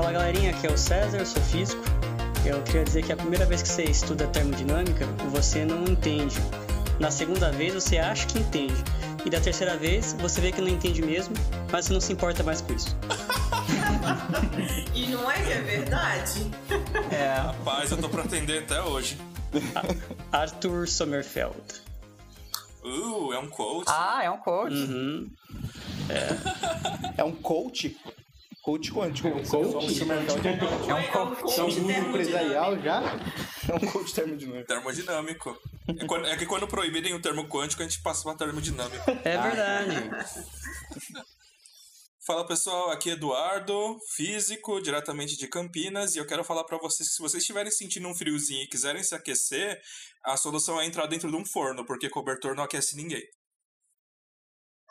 Fala galerinha, aqui é o César, eu sou físico. Eu queria dizer que a primeira vez que você estuda termodinâmica, você não entende. Na segunda vez, você acha que entende. E da terceira vez, você vê que não entende mesmo, mas você não se importa mais com isso. e não é que é verdade? É. Rapaz, eu tô pra atender até hoje. Arthur Sommerfeld. Uh, é um coach. Ah, é um coach. Uhum. É. é um coach? Coach quântico. É um coach? É um coach. É um empresarial já? É um coach termodinâmico. Termodinâmico. É, quando, é que quando proibirem o termo quântico, a gente passa pra termodinâmico. É verdade. Fala pessoal, aqui é Eduardo, físico, diretamente de Campinas, e eu quero falar para vocês que se vocês estiverem sentindo um friozinho e quiserem se aquecer, a solução é entrar dentro de um forno, porque cobertor não aquece ninguém.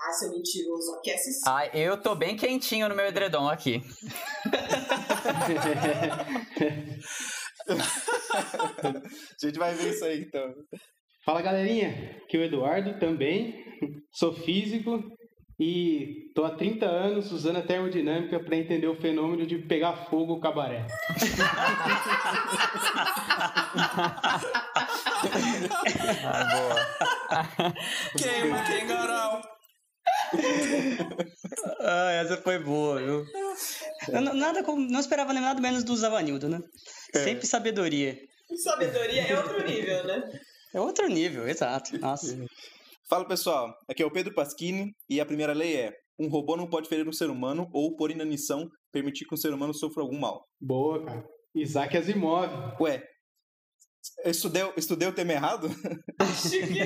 Ah, seu mentiroso, aquece sim. Ah, eu tô bem quentinho no meu edredom aqui. a gente vai ver isso aí então. Fala galerinha, aqui é o Eduardo também, sou físico e tô há 30 anos usando a termodinâmica para entender o fenômeno de pegar fogo o cabaré. ah, boa. Queima, quengarau. ah, essa foi boa, viu? Eu, nada, não esperava nem nada menos do Zavanildo, né? É. Sempre sabedoria. Sabedoria é outro nível, né? É outro nível, exato. Nossa. Fala pessoal, aqui é o Pedro Pasquini e a primeira lei é: um robô não pode ferir um ser humano ou, por inanição, permitir que um ser humano sofra algum mal. Boa, cara. Isaac Asimov. Ué, eu estudei, estudei o tema errado? Acho que.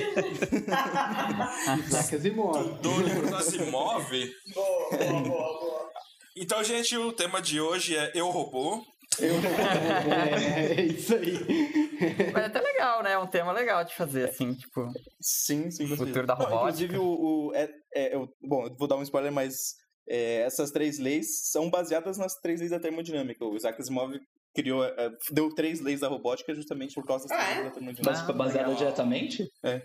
Isaac Asimov. Estudou o livro Asimov? Boa, boa, boa, boa. Então, gente, o tema de hoje é Eu Robô. Eu... é, é isso aí. Mas é até legal, né? É um tema legal de fazer, assim, tipo. Sim, sim. O futuro da robótica. Não, inclusive, o. o é, é, eu, bom, vou dar um spoiler, mas é, essas três leis são baseadas nas três leis da termodinâmica. O Isaac Asimov criou, é, deu três leis da robótica justamente por causa das três ah, leis da termodinâmica. Mas, tipo, baseada legal. diretamente? É.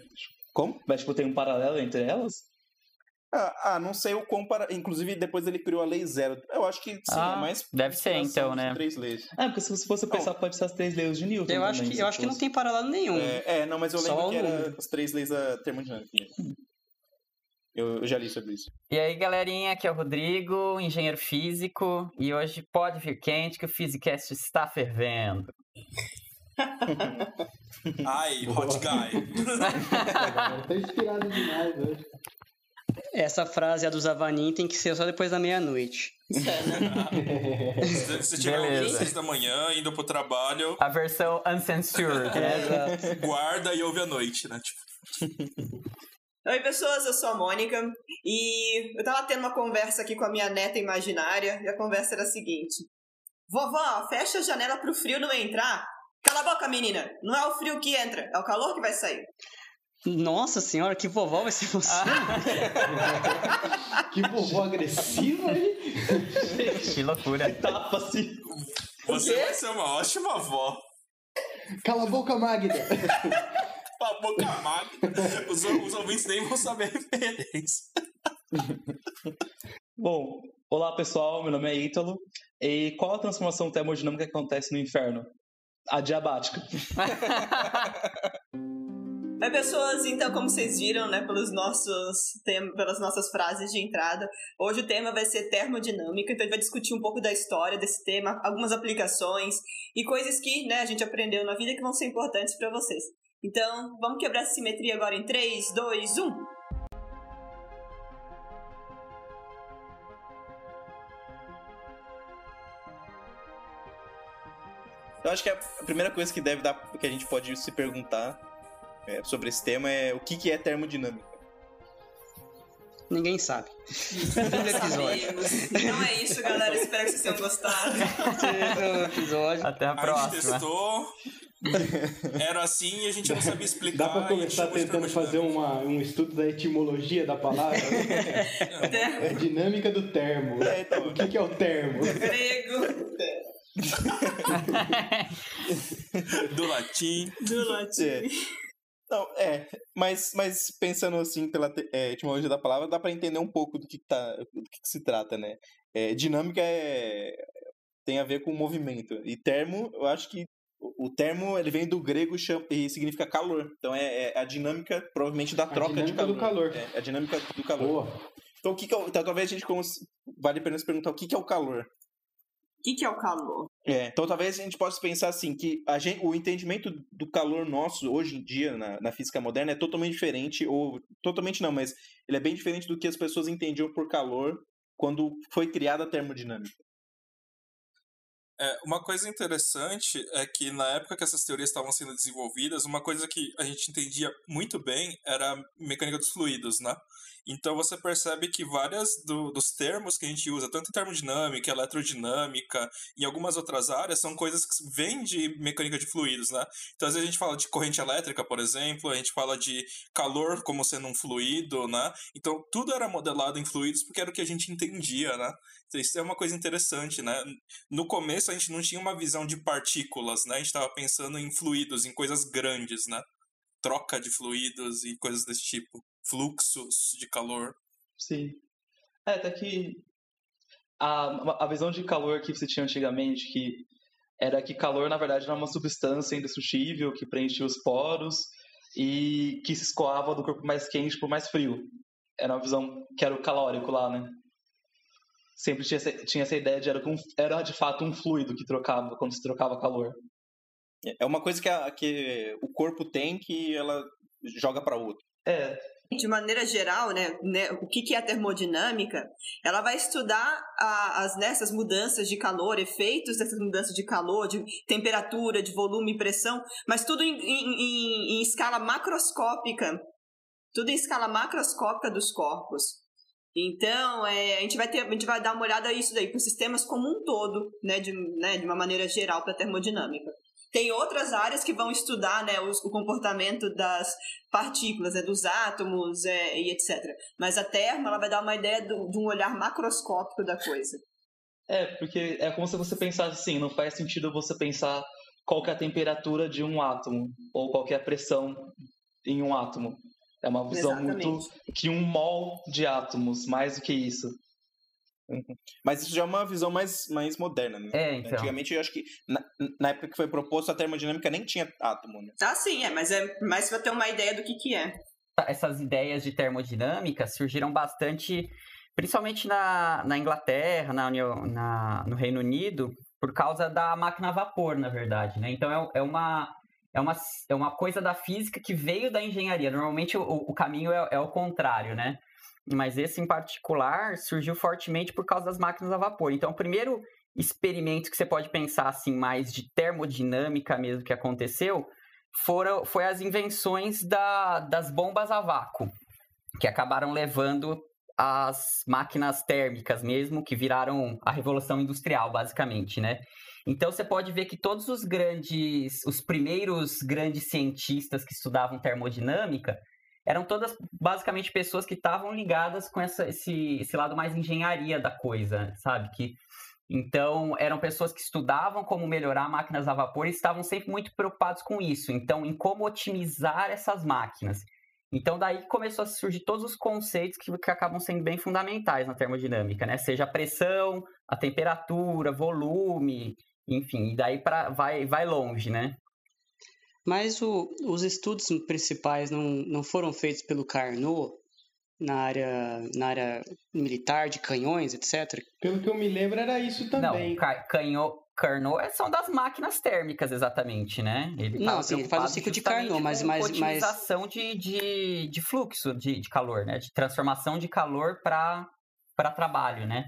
Como? Mas, tipo, tem um paralelo entre elas? Ah, ah, não sei o quão para. Inclusive, depois ele criou a lei zero. Eu acho que sim, ah, é mais. Deve ser, então, né? Três leis. É, porque se você pensar, não. pode ser as três leis de Newton. Eu acho, também, que, eu acho que não tem paralelo nenhum. É, é não, mas eu lembro Só que era as três leis da termodinâmica. Eu, eu já li sobre isso. E aí, galerinha, aqui é o Rodrigo, engenheiro físico, e hoje pode vir quente que o Physicast está fervendo. Ai, hot guy. tá inspirado demais hoje. Essa frase, a do Zavanin, tem que ser só depois da meia-noite. Se você tiver ouvindo seis da manhã, indo pro trabalho. A versão uncensored, né? É, guarda e ouve à noite, né? Tipo. Oi, pessoas, eu sou a Mônica e eu tava tendo uma conversa aqui com a minha neta imaginária e a conversa era a seguinte: Vovó, fecha a janela pro frio não entrar. Cala a boca, menina! Não é o frio que entra, é o calor que vai sair. Nossa senhora, que vovó vai ser você? que vovó agressiva, hein? que loucura. Que tapa, assim. Você vai ser uma ótima avó. Cala a boca, Magda. Cala a boca, Magda. Os, os ouvintes nem vão saber a referência. Bom, olá pessoal, meu nome é Ítalo. E qual a transformação termodinâmica que acontece no inferno? A diabática. Mas pessoas, então, como vocês viram, né, pelos nossos pelas nossas frases de entrada, hoje o tema vai ser termodinâmica, então a gente vai discutir um pouco da história desse tema, algumas aplicações e coisas que, né, a gente aprendeu na vida que vão ser importantes para vocês. Então, vamos quebrar essa simetria agora em 3, 2, 1. Eu acho que a primeira coisa que deve dar, que a gente pode se perguntar é, sobre esse tema é o que, que é termodinâmica. Ninguém sabe. Então é isso, galera. Espero que vocês tenham gostado. episódio. Até a próxima. A gente testou. Era assim e a gente não sabia explicar. Dá pra começar tentando fazer uma, um estudo da etimologia da palavra? é dinâmica do termo. É, então. O que, que é o termo? Grego. do latim. Do latim. É. Não, é, mas, mas pensando assim pela é, etimologia da palavra, dá para entender um pouco do que, tá, do que, que se trata, né? É, dinâmica é, tem a ver com movimento. E termo, eu acho que o o termo ele vem do grego e significa calor. Então é, é a dinâmica, provavelmente, da troca de calor. do calor. É, a dinâmica do calor. Boa. Então, o que, que é o, então, talvez a gente cons... vale a pena se perguntar o que, que é o calor. O que, que é o calor? É, então talvez a gente possa pensar assim, que a gente, o entendimento do calor nosso hoje em dia na, na física moderna é totalmente diferente, ou totalmente não, mas ele é bem diferente do que as pessoas entendiam por calor quando foi criada a termodinâmica. É, uma coisa interessante é que na época que essas teorias estavam sendo desenvolvidas, uma coisa que a gente entendia muito bem era a mecânica dos fluidos, né? Então você percebe que várias do- dos termos que a gente usa, tanto em termodinâmica, eletrodinâmica e algumas outras áreas, são coisas que vêm de mecânica de fluidos, né? Então às vezes a gente fala de corrente elétrica, por exemplo, a gente fala de calor como sendo um fluido, né? Então tudo era modelado em fluidos porque era o que a gente entendia, né? Então, isso é uma coisa interessante, né? No começo a gente não tinha uma visão de partículas, né? A gente estava pensando em fluidos, em coisas grandes, né? Troca de fluidos e coisas desse tipo. Fluxos de calor. Sim. É, até que a, a visão de calor que você tinha antigamente, que era que calor, na verdade, era uma substância indestrutível que preenchia os poros e que se escoava do corpo mais quente para o mais frio. Era uma visão que era o calórico lá, né? Sempre tinha essa, tinha essa ideia de era, um- era de fato um fluido que trocava quando se trocava calor. É uma coisa que, a- que o corpo tem que ela joga para outro. É, De maneira geral, né, né, o que, é a termodinâmica? Ela vai estudar a- as, nessas mudanças de calor, efeitos dessas mudanças de calor, de temperatura, de volume pressão, mas tudo em, em- em- escala macroscópica. Tudo em escala macroscópica dos corpos. Então, é, a, gente vai ter, a gente vai dar uma olhada nisso daí, para os sistemas como um todo, né, de, né, de uma maneira geral para a termodinâmica. Tem outras áreas que vão estudar né, os- o comportamento das partículas, né, dos átomos é, e etc. Mas a termo ela vai dar uma ideia do- de um olhar macroscópico da coisa. É, porque é como se você pensasse assim, não faz sentido você pensar qual que é a temperatura de um átomo, ou qual que é a pressão em um átomo. É uma visão Exatamente. muito que um mol de átomos, mais do que isso. Mas isso já é uma visão mais, mais moderna, né? É, então. Antigamente, eu acho que na, na época que foi proposto, a termodinâmica nem tinha átomo, né? Ah, sim, é, mas é mais para ter uma ideia do que, que é. essas ideias de termodinâmica surgiram bastante, principalmente na, na Inglaterra, na, União- na- no Reino Unido, por causa da máquina a vapor, na verdade, né? Então é, é uma é uma, é uma coisa da física que veio da engenharia. Normalmente o, o caminho é, é o contrário, né? Mas esse em particular surgiu fortemente por causa das máquinas a vapor. Então, o primeiro experimento que você pode pensar assim mais de termodinâmica mesmo que aconteceu foram foi as invenções da, das bombas a vácuo que acabaram levando as máquinas térmicas mesmo que viraram a revolução industrial basicamente né então você pode ver que todos os grandes os primeiros grandes cientistas que estudavam termodinâmica eram todas basicamente pessoas que estavam ligadas com essa, esse, esse lado mais engenharia da coisa sabe que então, eram pessoas que estudavam como melhorar máquinas a vapor e estavam sempre muito preocupados com isso. Então, em como otimizar essas máquinas. Então, daí começou a surgir todos os conceitos que, que acabam sendo bem fundamentais na termodinâmica, né? Seja a pressão, a temperatura, volume, enfim, e daí pra, vai, vai longe, né? Mas o- os estudos principais não, não foram feitos pelo Carnot na área, na área militar, de canhões, etc. Pelo que eu me lembro, era isso também. Não, ca- Carnot é- são das máquinas térmicas, exatamente, né? Ele Não, assim, ele faz o ciclo de Carnot, mas- mas- mas- otimização de, de, de fluxo de, de calor, né? De transformação de calor para trabalho, né?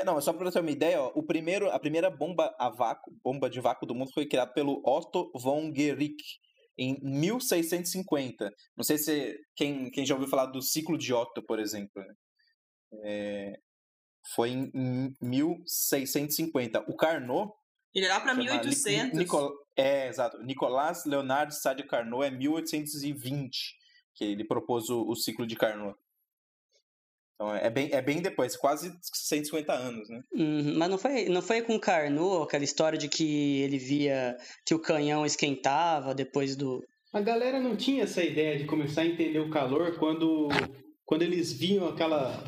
É, não, só pra ter uma ideia, ó, o primeiro, a primeira bomba a vácuo, bomba de vácuo do mundo foi criada pelo Otto von Guericke em 1650. Não sei se quem, quem já ouviu falar do ciclo de Otto, por exemplo. né? É, foi em, em 1650. O Carnot Ele lá para chama 1800. Ni- Nicol- é, exato. Nicolas Leonard Sade Carnot é 1820 que ele propôs o, o ciclo de Carnot. Então é bem, é bem depois, quase 150 anos, né? Uhum, mas não foi, não foi com Carnot aquela história de que ele via que o canhão esquentava depois do. A galera não tinha essa ideia de começar a entender o calor quando, quando eles viam aquela,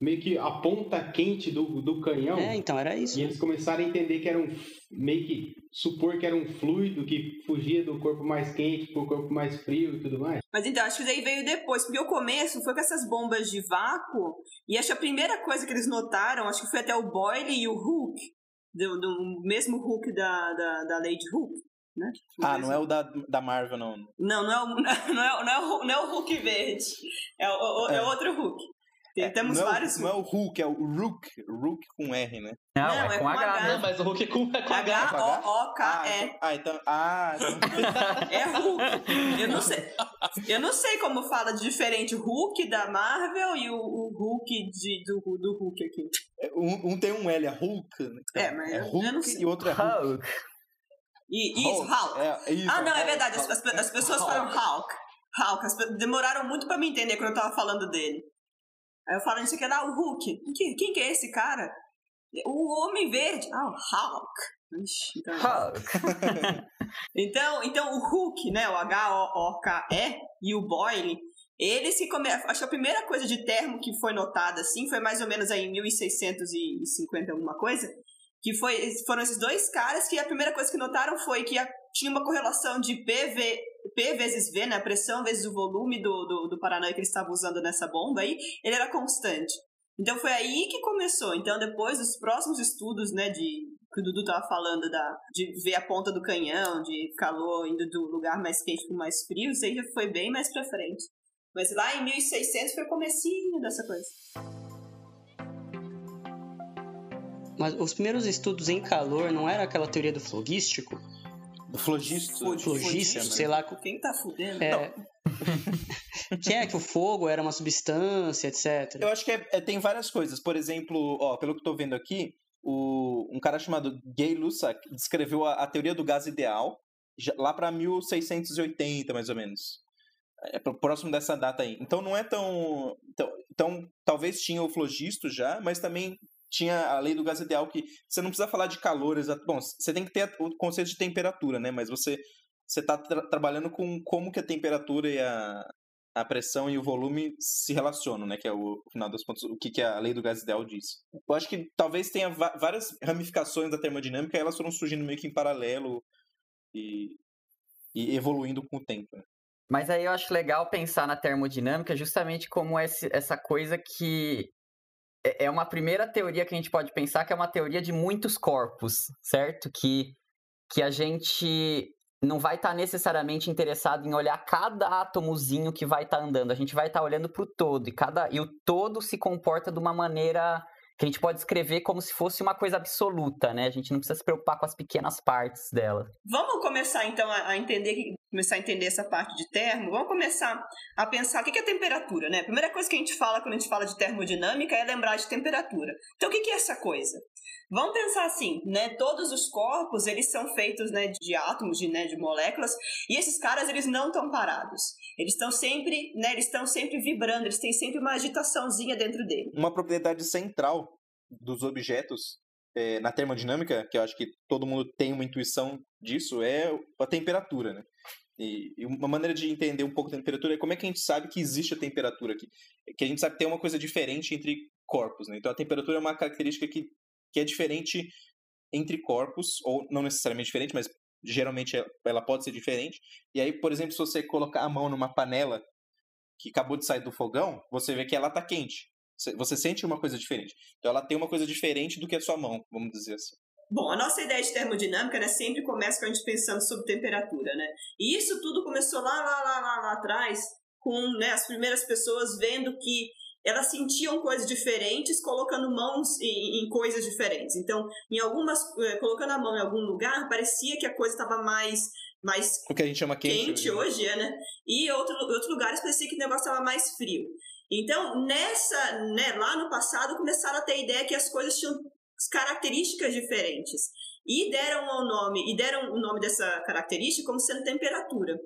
meio que a ponta quente do, do canhão. É, então era isso. E eles começaram a entender que era um. meio que supor que era um fluido que fugia do corpo mais quente pro corpo mais frio e tudo mais. Mas então, acho que daí veio depois, porque o começo foi com essas bombas de vácuo, e acho que a primeira coisa que eles notaram, acho que foi até o Boyle e o Hulk, do, do mesmo Hulk da, da, da Lady Hulk. Né? Ah, não é o da, da Marvel, não. Não, não é o, não é, não é o, não é o Hulk verde. É, o, o, é. é outro Hulk. É, temos não, é vários o, não é o Hulk, é o Rook. Rook com R, né? Não, Não, é, é com H. H. Não, mas o Hulk é com, é com H. Ah, H-O-O-K-E. então, ah, então. Ah, então É Hulk. Eu não sei. Eu não sei como fala de diferente o Hulk da Marvel e o, o Hulk de, do, do Hulk aqui. um, um tem um L, é Hulk. né? É, mas é Hulk não sei. e o outro é Hulk. Hulk. E isso, Hulk. É, é isso, Ah, não, é Hulk. verdade. As, as- as pessoas falam Hulk. Hulk. As demoraram muito pra me entender quando eu tava falando dele. Aí eu falo isso aqui, ah, o Hulk. Quem, quem que é esse cara? O Homem Verde. Ah, o Hulk. Ixi, então, Hulk. então, então, o Hulk, né, o H-O-O-K-E e o Boyle, eles que come... Acho que a primeira coisa de termo que foi notada, assim, foi mais ou menos aí em 1650 alguma coisa, que foi, foram esses dois caras que a primeira coisa que notaram foi que a- tinha uma correlação de PV, P vezes V, né, a pressão vezes o volume do, do, do paranoia que eles estavam usando nessa bomba aí, ele era constante. Então foi aí que começou. Então depois dos próximos estudos, né, de que o Dudu tava falando da, de ver a ponta do canhão, de calor indo do lugar mais quente pro mais frio, isso aí já foi bem mais pra frente. Mas lá em 1600 foi o comecinho dessa coisa. Mas os primeiros estudos em calor não era aquela teoria do flogístico? Flogisto. Flogista, sei lá. co- Quem tá fudendo? É... que é que o fogo era uma substância, etc. Eu acho que é- é- tem várias coisas. Por exemplo, ó, pelo que eu tô vendo aqui, o, um cara chamado Gay Lussac descreveu a, a teoria do gás ideal já- lá para 1680, mais ou menos. É pro- próximo dessa data aí. Então não é tão, tão. Então, talvez tinha o flogisto já, mas também tinha a lei do gás ideal que você não precisa falar de calor exato. Bom, você tem que ter o conceito de temperatura, né? Mas você você está trabalhando com como que a temperatura e a, a pressão e o volume se relacionam, né? Que é o, final dos pontos, o que, que a lei do gás ideal diz. Eu acho que talvez tenha várias ramificações da termodinâmica e elas foram surgindo meio que em paralelo e, e evoluindo com o tempo. né? Mas aí eu acho legal pensar na termodinâmica justamente como esse- essa coisa que é é uma primeira teoria que a gente pode pensar que é uma teoria de muitos corpos, certo? Que, que a gente não vai estar necessariamente interessado em olhar cada átomozinho que vai estar andando. A gente vai estar olhando para o todo e cada e o todo se comporta de uma maneira que a gente pode escrever como se fosse uma coisa absoluta, né? A gente não precisa se preocupar com as pequenas partes dela. Vamos começar então a entender começar a entender essa parte de termo. Vamos começar a pensar o que é temperatura, né? A primeira coisa que a gente fala quando a gente fala de termodinâmica é lembrar de temperatura. Então o que que é essa coisa? Vamos pensar assim, né? Todos os corpos eles são feitos, né, de átomos, de, né, de moléculas, e esses caras eles não estão parados. Eles estão sempre, né? Eles estão sempre vibrando. Eles têm sempre uma agitaçãozinha dentro dele. Uma propriedade central dos objetos é, na termodinâmica, que eu acho que todo mundo tem uma intuição disso, é a temperatura, né? E, e uma maneira de entender um pouco da temperatura é como é que a gente sabe que existe a temperatura aqui. Que a gente sabe que tem uma coisa diferente entre corpos, né? Então a temperatura é uma característica que, que é diferente entre corpos, ou não necessariamente diferente, mas geralmente ela- ela pode ser diferente. E aí, por exemplo, se você colocar a mão numa panela que acabou de sair do fogão, você vê que ela tá quente. Você- sente uma coisa diferente. Então ela tem uma coisa diferente do que a sua mão, vamos dizer assim. Bom, a nossa ideia de termodinâmica, né, sempre começa com a gente pensando sobre temperatura, né? E isso tudo começou lá, lá, lá, lá, lá atrás, com né, as primeiras pessoas vendo que elas sentiam coisas diferentes, colocando mãos em, em coisas diferentes. Então, em algumas, eh, colocando a mão em algum lugar, parecia que a coisa estava mais, mais O que a gente chama quente. quente, hoje, é, né? E outro, outros lugares parecia que o negócio estava mais frio. Então, nessa, né, lá no passado, começaram a ter a ideia que as coisas tinham características diferentes. E deram o nome, e deram o nome dessa característica como sendo temperatura.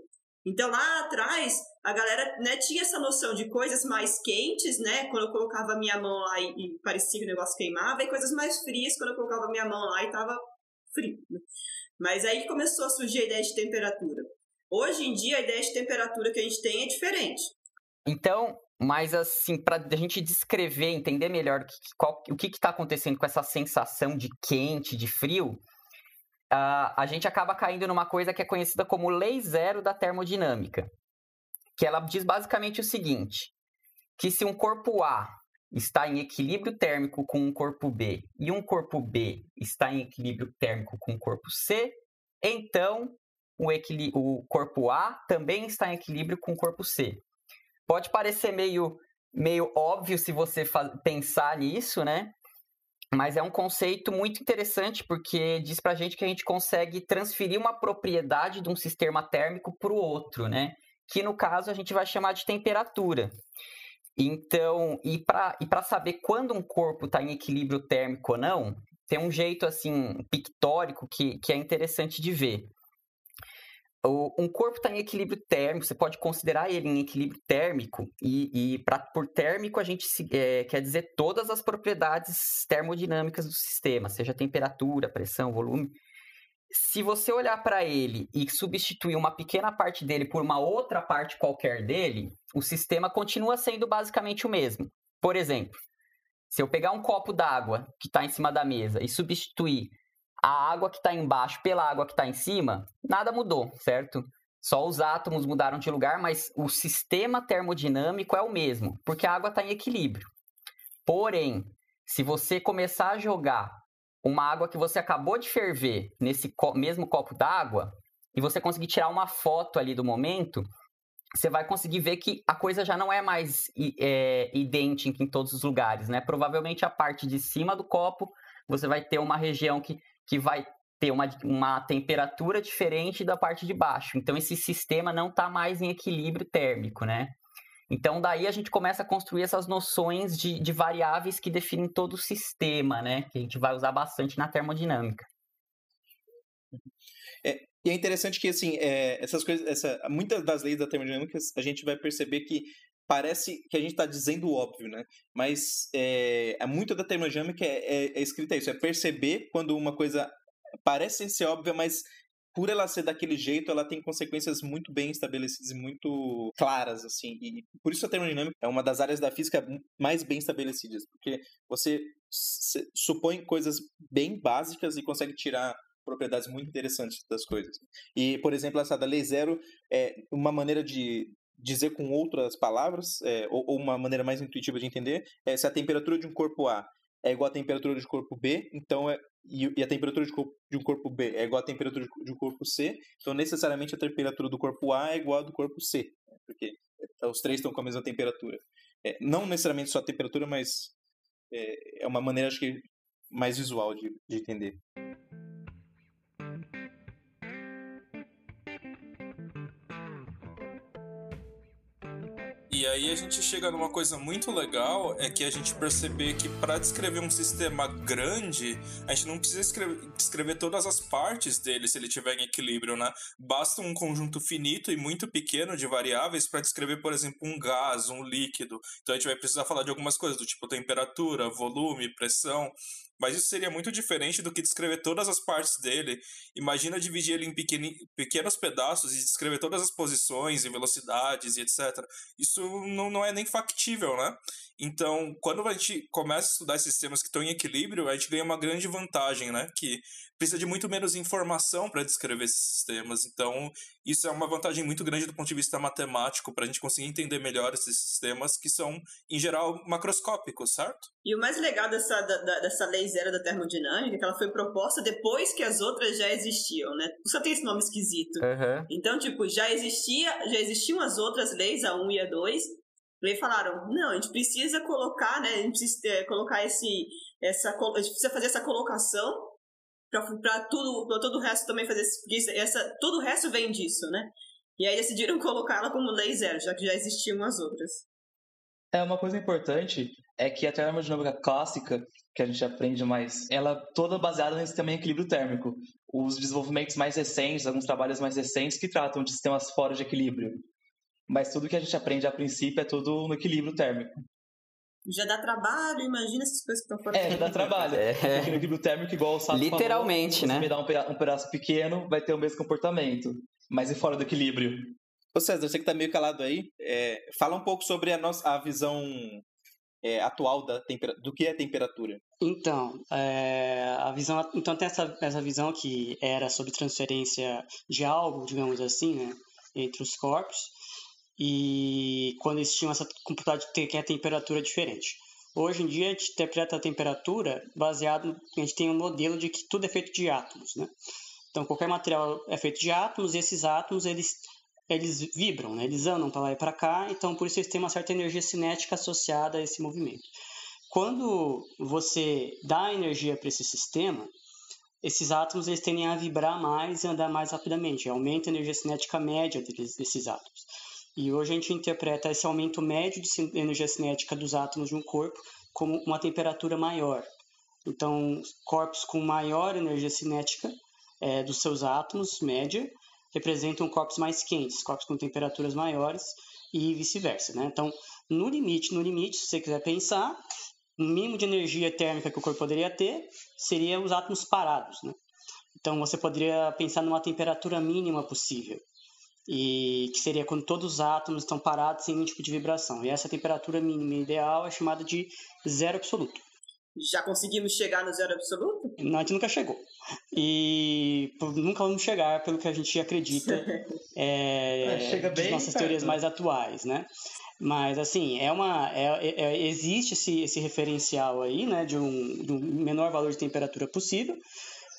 Então, lá atrás, a galera né, tinha essa noção de coisas mais quentes, né? Quando eu colocava a minha mão lá e, e parecia que o negócio queimava, e coisas mais frias quando eu colocava a minha mão lá e tava frio. Mas aí começou a surgir a ideia de temperatura. Hoje em dia, a ideia de temperatura que a gente tem é diferente. Então, Mas, assim, para a gente descrever, entender melhor o que qual, o que está acontecendo com essa sensação de quente, de frio, uh, a gente acaba caindo numa coisa que é conhecida como lei zero da termodinâmica. Que ela diz basicamente o seguinte: que se um corpo A está em equilíbrio térmico com um corpo B e um corpo B está em equilíbrio térmico com um corpo C, então o, o corpo A também está em equilíbrio com o corpo C. Pode parecer meio, meio óbvio se você pensar nisso, né? Mas é um conceito muito interessante porque diz para a gente que a gente consegue transferir uma propriedade de um sistema térmico para o outro, né? Que no caso a gente vai chamar de temperatura. Então, e para e saber quando um corpo está em equilíbrio térmico ou não, tem um jeito assim pictórico que, que é interessante de ver. O, um corpo está em equilíbrio térmico, você pode considerar ele em equilíbrio térmico, e, e pra, por térmico a gente se, é, quer dizer todas as propriedades termodinâmicas do sistema, seja temperatura, pressão, volume. Se você olhar para ele e substituir uma pequena parte dele por uma outra parte qualquer dele, o sistema continua sendo basicamente o mesmo. Por exemplo, se eu pegar um copo d'água que está em cima da mesa e substituir a água que está embaixo pela água que está em cima, nada mudou, certo? Só os átomos mudaram de lugar, mas o sistema termodinâmico é o mesmo, porque a água está em equilíbrio. Porém, se você começar a jogar uma água que você acabou de ferver nesse co mesmo copo d'água e você conseguir tirar uma foto ali do momento, você vai conseguir ver que a coisa já não é mais é, idêntica em todos os lugares, né? Provavelmente a parte de cima do copo você vai ter uma região que, que vai ter uma, uma temperatura diferente da parte de baixo. Então esse sistema não está mais em equilíbrio térmico, né? Então daí a gente começa a construir essas noções de, de variáveis que definem todo o sistema, né? Que a gente vai usar bastante na termodinâmica. É, e é interessante que, assim, é, essas coisas, essa, muitas das leis da termodinâmica, a gente vai perceber que parece que a gente está dizendo óbvio, né? Mas é, é muito da termodinâmica é, é, é escrita isso, é perceber quando uma coisa parece ser óbvia, mas por ela ser daquele jeito, ela tem consequências muito bem estabelecidas e muito claras, assim. E por isso a termodinâmica é uma das áreas da física mais bem estabelecidas, porque você supõe coisas bem básicas e consegue tirar propriedades muito interessantes das coisas. E, por exemplo, essa da lei zero é uma maneira de dizer com outras palavras, é, ou, ou, uma maneira mais intuitiva de entender, é se a temperatura de um corpo A é igual à temperatura de corpo B, então é, e, a temperatura de, um corpo B é igual à temperatura de, de, um corpo C, então necessariamente a temperatura do corpo A é igual à do corpo C, né, porque é, os três estão com a mesma temperatura. É, não necessariamente só a temperatura, mas é, é uma maneira, acho que, mais visual de, de entender. E aí a gente chega numa coisa muito legal, é que a gente perceber que para descrever um sistema grande, a gente não precisa escrever, descrever todas as partes dele se ele estiver em equilíbrio, né? Basta um conjunto finito e muito pequeno de variáveis para descrever, por exemplo, um gás, um líquido. Então a gente vai precisar falar de algumas coisas do tipo temperatura, volume, pressão. Mas isso seria muito diferente do que descrever todas as partes dele. Imagina dividir ele em pequenos pedaços e descrever todas as posições e velocidades e etc. Isso não, não é nem factível, né? Então, quando a gente começa a estudar sistemas que estão em equilíbrio, a gente ganha uma grande vantagem, né? Que precisa de muito menos informação para descrever esses sistemas. Então, isso é uma vantagem muito grande do ponto de vista matemático, para a gente conseguir entender melhor esses sistemas que são, em geral, macroscópicos, certo? E o mais legal dessa, da, dessa lei zero da termodinâmica é que ela foi proposta depois que as outras já existiam, né? Só tem esse nome esquisito. Uhum. Então, tipo, já existia, já existiam as outras leis, a 1 e a 2, e aí falaram, não, a gente precisa colocar, né? A gente precisa é, colocar esse. Essa, a gente precisa fazer essa colocação para todo o resto também fazer isso. Essa, todo o resto vem disso, né? E aí decidiram colocar ela como lei zero, já que já existiam as outras. É, uma coisa importante é que a termodinâmica clássica, que a gente aprende mais, ela é toda baseada nesse também equilíbrio térmico. Os desenvolvimentos mais recentes, alguns trabalhos mais recentes que tratam de sistemas fora de equilíbrio mas tudo que a gente aprende a princípio é tudo no equilíbrio térmico. Já dá trabalho, imagina essas coisas que estão fora. É, já dá trabalho. É. Porque no equilíbrio térmico, igual o Sato Literalmente, falou, né? Se me dá um, um pedaço pequeno, vai ter o mesmo comportamento. Mas e fora do equilíbrio? Ô César, você que tá meio calado aí, é, fala um pouco sobre a nossa a visão é, atual da do que é temperatura. Então, é, a visão, então tem essa, essa visão que era sobre transferência de algo, digamos assim, né, entre os corpos, e quando eles tinham essa computação de ter a temperatura diferente. Hoje em dia a gente interpreta a temperatura baseado, a gente tem um modelo de que tudo é feito de átomos, né? Então qualquer material é feito de átomos e esses átomos eles eles vibram, né? eles andam para lá e para cá, então por isso eles têm uma certa energia cinética associada a esse movimento. Quando você dá energia para esse sistema, esses átomos eles tendem a vibrar mais e andar mais rapidamente, aumenta a energia cinética média desses átomos. E hoje a gente interpreta esse aumento médio de energia cinética dos átomos de um corpo como uma temperatura maior. Então, corpos com maior energia cinética é, dos seus átomos, média, representam corpos mais quentes, corpos com temperaturas maiores e vice-versa. Né? Então, no limite, no limite, se você quiser pensar, o mínimo de energia térmica que o corpo poderia ter seria os átomos parados. Né? Então, você poderia pensar numa temperatura mínima possível, e que seria quando todos os átomos estão parados sem nenhum tipo de vibração. E essa temperatura mínima ideal é chamada de zero absoluto. Já conseguimos chegar no zero absoluto? Não, a gente nunca chegou. E nunca vamos chegar pelo que a gente acredita é, é, chega bem nossas perto. teorias mais atuais, né? Mas, assim, é uma, é, é, é, existe esse, esse referencial aí, né, de um, de um menor valor de temperatura possível,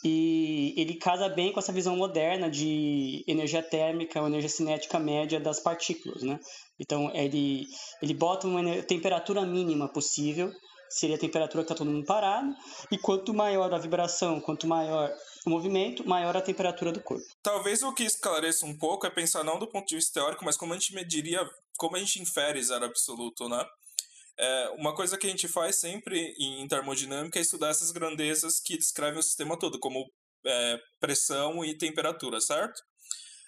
e ele casa bem com essa visão moderna de energia térmica ou energia cinética média das partículas, né? Então, ele, ele bota uma temperatura mínima possível seria a temperatura que está todo mundo parado, e quanto maior a vibração, quanto maior o movimento, maior a temperatura do corpo. Talvez o que esclareça um pouco é pensar não do ponto de vista teórico, mas como a gente mediria, como a gente infere zero absoluto, né? É, uma coisa que a gente faz sempre em termodinâmica é estudar essas grandezas que descrevem o sistema todo, como é, pressão e temperatura, certo?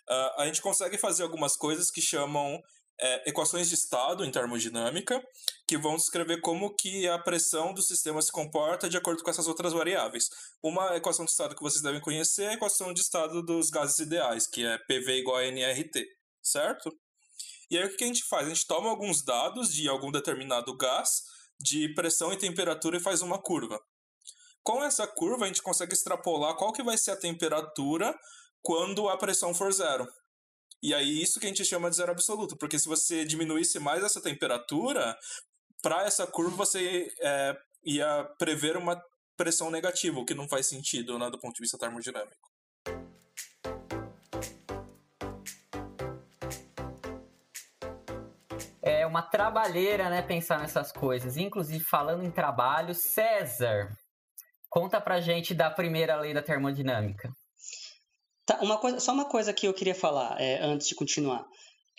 Uh, a gente consegue fazer algumas coisas que chamam é, equações de estado em termodinâmica, que vão descrever como que a pressão do sistema se comporta de acordo com essas outras variáveis. Uma equação de estado que vocês devem conhecer é a equação de estado dos gases ideais, que é PV igual a nRT, certo? E aí o que a gente faz? A gente toma alguns dados de algum determinado gás, de pressão e temperatura e faz uma curva. Com essa curva a gente consegue extrapolar qual que vai ser a temperatura quando a pressão for zero. E aí isso que a gente chama de zero absoluto, porque se você diminuísse mais essa temperatura, para essa curva você é, ia prever uma pressão negativa, o que não faz sentido né, do ponto de vista termodinâmico. Uma trabalheira, né, pensar nessas coisas. Inclusive, falando em trabalho, César, conta pra gente da primeira lei da termodinâmica. Tá, uma coisa, só uma coisa que eu queria falar é, antes de continuar.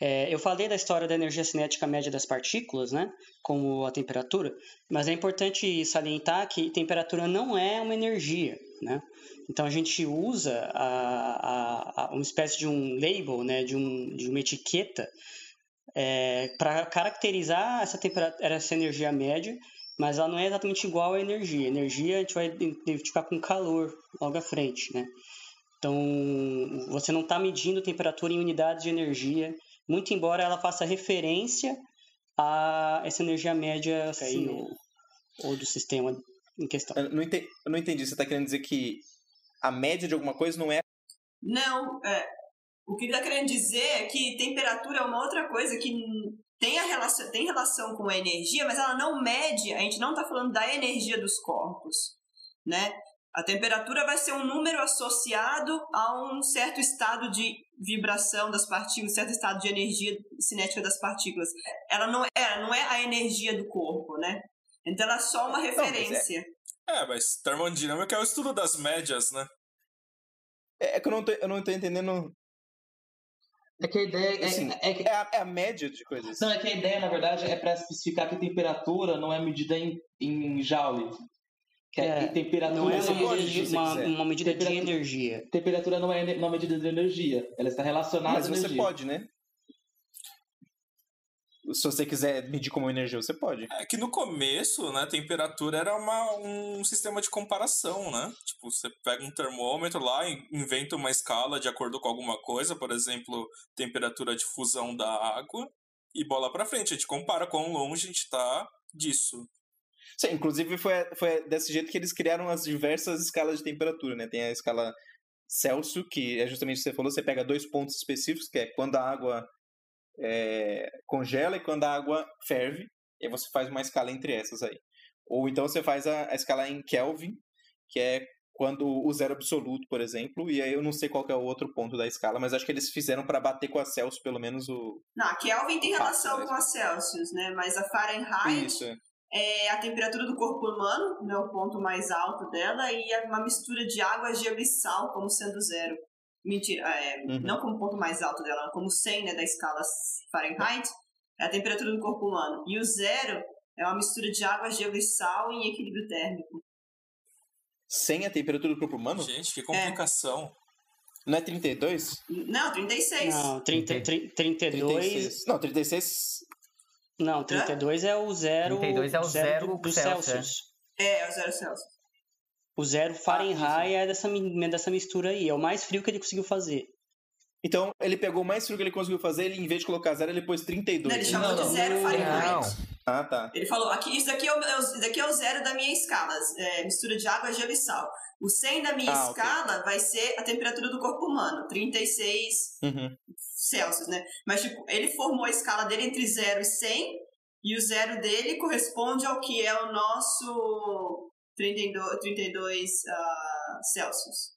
É, eu falei da história da energia cinética média das partículas, né, como a temperatura, mas é importante salientar que temperatura não é uma energia, né? Então a gente usa a, a, a uma espécie de um label, né, de, um, de uma etiqueta é, para caracterizar essa, temperatura, essa energia média, mas ela não é exatamente igual à energia. Energia a gente vai identificar com calor logo à frente, né? Então, você não está medindo temperatura em unidades de energia, muito embora ela faça referência a essa energia média aí, ou, ou, do sistema em questão. Eu não entendi, eu não entendi. você está querendo dizer que a média de alguma coisa não é. Não, é. O que ele está querendo dizer é que temperatura é uma outra coisa que tem, a relação, tem relação com a energia, mas ela não mede, a gente não está falando da energia dos corpos, né? A temperatura vai ser um número associado a um certo estado de vibração das partículas, um certo estado de energia cinética das partículas. Ela não é, não é a energia do corpo, né? Então ela é só uma referência. Não, mas é... é, mas termodinâmica é o estudo das médias, né? É, é que eu não tô, eu não tô entendendo é que a ideia é, assim, é, é, é, a, é, a, média de coisas. Não, é que a ideia, na verdade, é para especificar que a temperatura não é medida em, em joule. Que é, é temperatura não é uma, medida, uma, uma medida de energia. Temperatura não é uma medida de energia. Ela está relacionada Mas você pode, né? Se você quiser medir como energia, você pode. É que no começo, né, temperatura era uma, um sistema de comparação, né? Tipo, você pega um termômetro lá, inventa uma escala de acordo com alguma coisa, por exemplo, temperatura de fusão da água, e bola pra frente. A gente compara quão longe a gente tá disso. Sim, inclusive foi, foi desse jeito que eles criaram as diversas escalas de temperatura, né? Tem a escala Celsius, que é justamente o que você falou, você pega dois pontos específicos, que é quando a água é, congela e quando a água ferve, e aí você faz uma escala entre essas aí. Ou então você faz a, a escala em Kelvin, que é quando o zero absoluto, por exemplo, e aí eu não sei qual é o outro ponto da escala, mas acho que eles fizeram para bater com a Celsius, pelo menos o... Não, a Kelvin tem relação com a Celsius, né? Mas a Fahrenheit Isso, é. é a temperatura do corpo humano, né? O ponto mais alto dela, e é uma mistura de água, gelo e sal como sendo zero. Mentira, é, Uhum. não como ponto mais alto dela, como 100, né, da escala Fahrenheit, é a temperatura do corpo humano. E o zero é uma mistura de água, gelo e sal em equilíbrio térmico. Sem a temperatura do corpo humano? Gente, que complicação. Não é 32? Não, 36. Não, 30, 30, 32. 36. Não, 36. Não, 32 é o zero. 32 é o zero do, do Celsius, Celsius. É, é o zero Celsius. O zero Fahrenheit é dessa, dessa mistura aí. É o mais frio que ele conseguiu fazer. Então, ele pegou o mais frio que ele conseguiu fazer, ele, em vez de colocar zero, ele pôs 32. Não, ele chamou Não, de não. zero Fahrenheit. Não. Ah, tá. Ele falou, aqui, isso daqui é o, é isso daqui é o zero da minha escala, é, mistura de água, gelo e sal. O 100 da minha Ah, escala vai ser a temperatura do corpo humano, 36 Uhum. Celsius, né? Mas, tipo, ele formou a escala dele entre 0 e 100, e o zero dele corresponde ao que é o nosso 32, 32 ah, Celsius.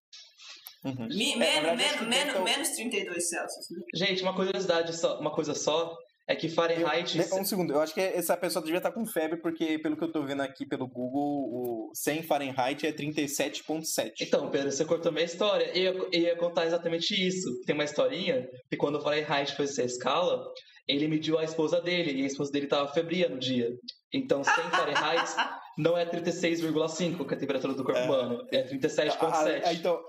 Uhum. Mi- É, menos, verdade, menos, que menos, tenta- menos 32 Celsius. né? Gente, uma curiosidade só, uma coisa só, é que Fahrenheit. Eu- um segundo, eu acho que essa pessoa devia estar com febre, porque pelo que eu tô vendo aqui pelo Google, o 100 Fahrenheit é 37.7. Então, Pedro, você cortou minha história. Eu ia, eu ia contar exatamente isso. Tem uma historinha que quando o Fahrenheit fez essa escala, ele mediu a esposa dele, e a esposa dele estava febria no dia. Então, 100 Fahrenheit não é 36,5, que é a temperatura do corpo É. humano, é 37,7. Ah, ah, então,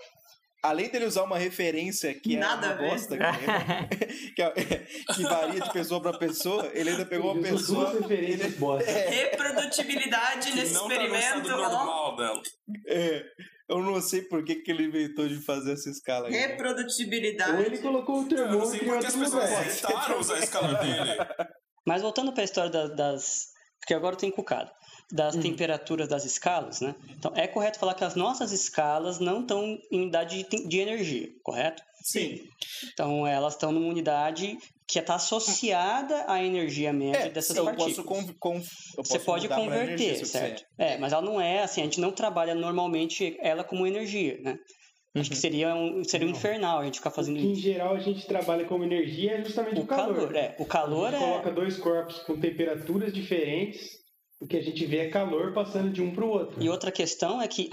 além dele usar uma referência que Nada é uma bosta, que, que, é- que varia de pessoa pra pessoa, ele ainda pegou uma Ele usou pessoa. ele- bosta. Reprodutibilidade Que nesse não tá no experimento, ó. normal dela. é, eu não sei por que, que ele inventou de fazer essa escala. aí? Reprodutibilidade. Ou ele colocou o Eu não sei termômetro em por que as pessoas aceitaram usar a escala dele. Mas voltando para a história da- das. Porque agora eu tô encucado. Das temperaturas das escalas, né? Então, é correto falar que as nossas escalas não estão em unidade de, de energia, correto? Sim. Então, elas estão numa unidade que está associada à energia média É, dessas eu partículas. posso, conv, conv, eu Você posso pode mudar pra converter, certo? É, mas ela não é assim, a gente não trabalha normalmente ela como energia, né? Acho que seria um, seria um infernal a gente ficar fazendo que em isso. geral a gente trabalha como energia é justamente o, O calor, é. O calor a gente é. coloca dois corpos com temperaturas diferentes, o que a gente vê é calor passando de um para o outro. E outra questão é que,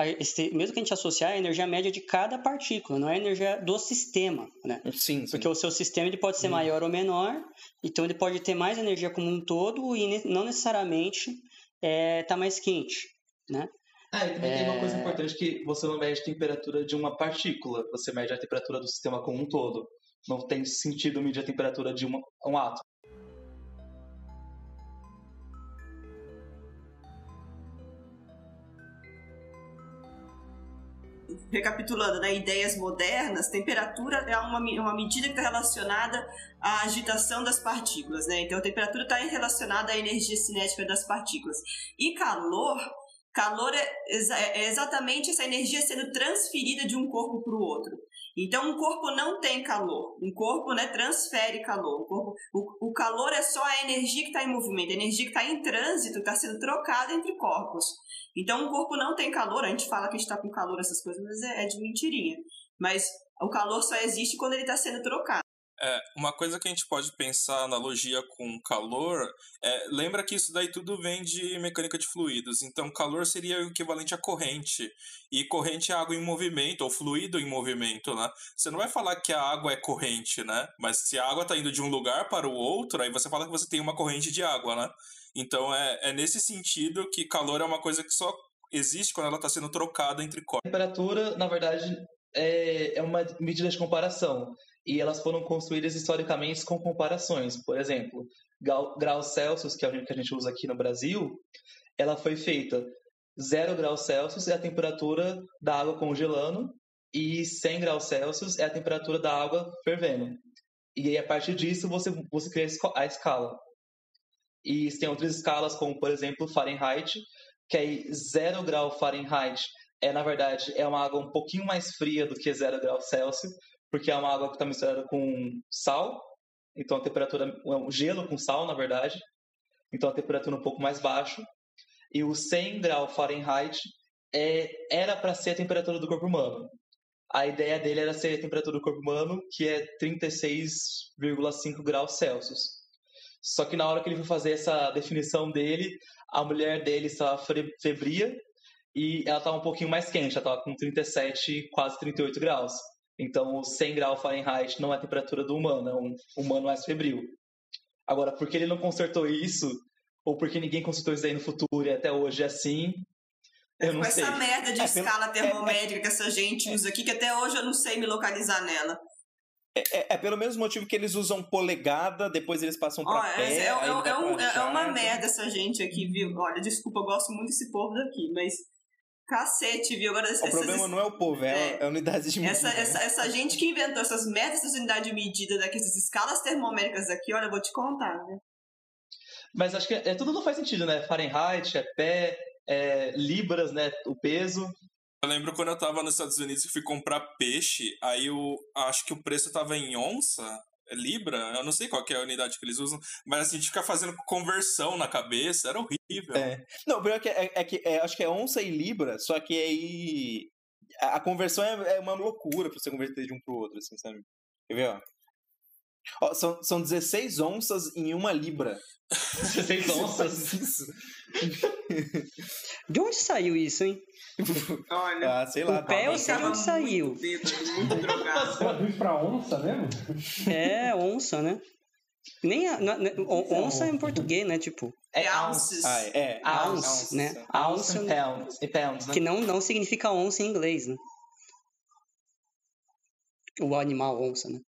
mesmo que a gente associar, é a energia média de cada partícula, não é a energia do sistema, né? Sim, sim. Porque o seu sistema ele pode ser maior ou menor, então ele pode ter mais energia como um todo e não necessariamente está mais quente, né? Ah, e também tem uma coisa É. importante que você não mede a temperatura de uma partícula, você mede a temperatura do sistema como um todo. Não tem sentido medir a temperatura de uma, um átomo. Recapitulando, né, ideias modernas, temperatura é uma, uma medida que está relacionada à agitação das partículas, né? Então, a temperatura está relacionada à energia cinética das partículas. E calor, calor é, exa- é exatamente essa energia sendo transferida de um corpo para o outro. Então, um corpo não tem calor. Um corpo né, transfere calor. O, corpo, o, o calor é só a energia que está em movimento, a energia que está em trânsito, está sendo trocada entre corpos. Então, o corpo não tem calor. A gente fala que a gente está com calor, essas coisas, mas é, é de mentirinha. Mas o calor só existe quando ele está sendo trocado. É, uma coisa que a gente pode pensar analogia com calor, é, lembra que isso daí tudo vem de mecânica de fluidos. Então, calor seria o equivalente a corrente. E corrente é água em movimento, ou fluido em movimento, né? Você não vai falar que a água é corrente, né? Mas se a água está indo de um lugar para o outro, aí você fala que você tem uma corrente de água, né? Então, é, é nesse sentido que calor é uma coisa que só existe quando ela está sendo trocada entre corpos. Temperatura, na verdade, é, é uma medida de comparação. e elas foram construídas historicamente com comparações. Por exemplo, graus Celsius, que é o que a gente usa aqui no Brasil, ela foi feita 0 graus Celsius é a temperatura da água congelando e 100 graus Celsius é a temperatura da água fervendo. E aí, a partir disso, você, você cria a escala. E tem outras escalas, como, por exemplo, Fahrenheit, que aí 0 grau Fahrenheit é, na verdade, é uma água um pouquinho mais fria do que 0 graus Celsius, porque é uma água que está misturada com sal, então a temperatura é um gelo com sal, na verdade, então a temperatura é um pouco mais baixa. E o 100 graus Fahrenheit é, era para ser a temperatura do corpo humano. A ideia dele era ser a temperatura do corpo humano, que é 36,5 graus Celsius. Só que na hora que ele foi fazer essa definição dele, a mulher dele estava febria e ela estava um pouquinho mais quente, ela estava com 37, quase 38 graus. Então, 100 graus Fahrenheit não é a temperatura do humano, é um humano mais febril. Agora, por que ele não consertou isso, ou porque ninguém consertou isso aí no futuro e até hoje é assim, eu não Com sei. essa merda de é, escala pelo... termométrica é, que essa gente usa aqui, que até hoje eu não sei me localizar nela. É, é, é, pelo mesmo motivo que eles usam polegada, depois eles passam pra oh, pé. É, é, um, é, uma merda essa gente aqui, viu? Olha, desculpa, eu gosto muito desse povo daqui, mas cacete, viu? Agora, o problema não é o povo, é, é, a unidade de medida. Essa, essa, essa gente que inventou essas merdas, essas unidades de medida daqui, essas escalas termoméricas aqui, olha, eu vou te contar, né? Mas acho que é, tudo não faz sentido, né? Fahrenheit, é pé, é, libras, né? O peso. Eu lembro quando eu tava nos Estados Unidos e fui comprar peixe, aí eu acho que o preço tava em onça, é libra, eu não sei qual é a unidade que eles usam, mas assim, a gente fica fazendo conversão na cabeça, era horrível. É. Não, pior que é, é que é, acho que é onça e libra, só que aí a, a conversão é, é, uma loucura pra você converter de um pro outro, assim, sabe? Quer ver, ó? Ó são, são 16 onças em uma libra. 16 onças? Isso. De onde saiu isso, hein? Olha, ah, sei lá. O pé eu sei de onde saiu. Muito drogado. Traduz pra onça mesmo? É, onça, né? Nem a, na, na, onça é em português, né? Tipo. É ounces. Ah, é. Ounce, né? Ounce and pounds, e pounds, né? Que não, não significa onça em inglês, né? O animal onça, né?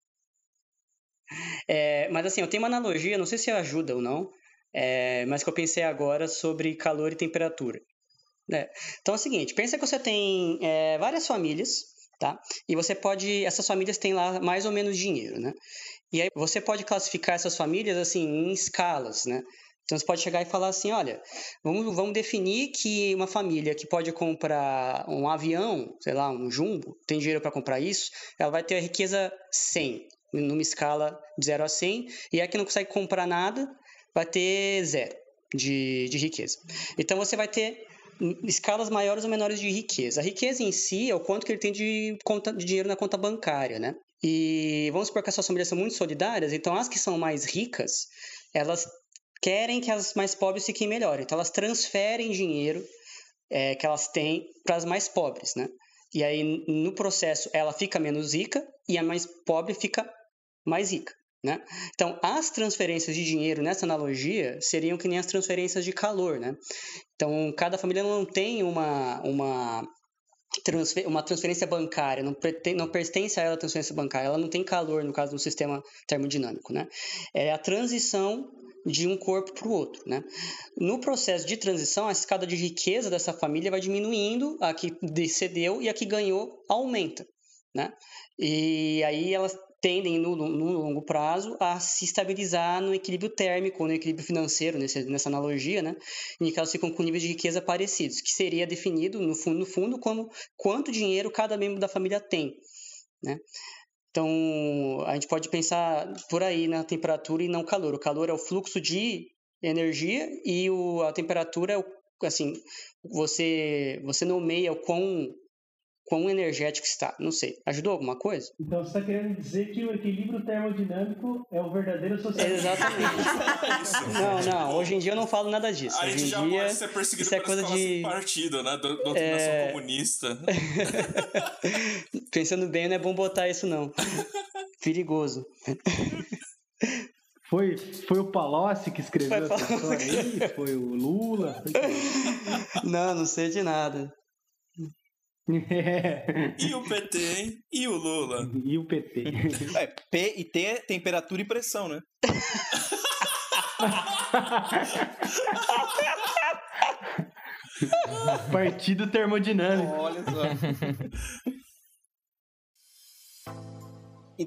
É, mas assim, eu tenho uma analogia, não sei se ajuda ou não, é, mas que eu pensei agora sobre calor e temperatura. Né? Então é o seguinte, pensa que você tem é, várias famílias, tá? E você pode, essas famílias têm lá mais ou menos dinheiro, né? E aí você pode classificar essas famílias assim em escalas, né? Então você pode chegar e falar assim, olha, vamos, vamos definir que uma família que pode comprar um avião, sei lá, um jumbo, tem dinheiro para comprar isso, ela vai ter a riqueza 100, numa escala de 0 a 100, e a que não consegue comprar nada vai ter zero de, de riqueza. Então você vai ter escalas maiores ou menores de riqueza. A riqueza em si é o quanto que ele tem de, conta, de dinheiro na conta bancária, né? E vamos supor que essas famílias são muito solidárias, então as que são mais ricas, elas querem que as mais pobres fiquem melhor. Então elas transferem dinheiro é, que elas têm para as mais pobres, né? E aí no processo ela fica menos rica e a mais pobre fica mais rica. Né? Então, as transferências de dinheiro nessa analogia seriam que nem as transferências de calor. Né? Então, cada família não tem uma, uma, uma transferência bancária, não, pretende, não pertence a ela a transferência bancária, ela não tem calor no caso do sistema termodinâmico. Né? É a transição de um corpo para o outro. Né? No processo de transição, a escada de riqueza dessa família vai diminuindo, a que cedeu e a que ganhou aumenta. Né? E aí elas tendem no, no, longo prazo a se estabilizar no equilíbrio térmico, no equilíbrio financeiro, nesse, nessa analogia, né? em que elas ficam com níveis de riqueza parecidos, que seria definido no fundo, no fundo como quanto dinheiro cada membro da família tem. Né? Então, a gente pode pensar por aí na temperatura e não calor. O calor é o fluxo de energia e o, a temperatura é o, assim, você, você nomeia o quão quão energético está. Não sei. Ajudou alguma coisa? Então você está querendo dizer que o equilíbrio termodinâmico é o verdadeiro socialismo. Exatamente. não, não. Hoje em dia eu não falo nada disso. A gente já dia, pode ser perseguido isso é coisa de partido, né? Doutrinação é... comunista. Pensando bem, não é bom botar isso não. Perigoso. Foi, foi o Palocci que escreveu foi essa história aí? Foi o Lula? Não, não sei de nada. E o PT, hein? E o Lula? E o PT. É, P e T é temperatura e pressão, né? Partido termodinâmico. Olha só.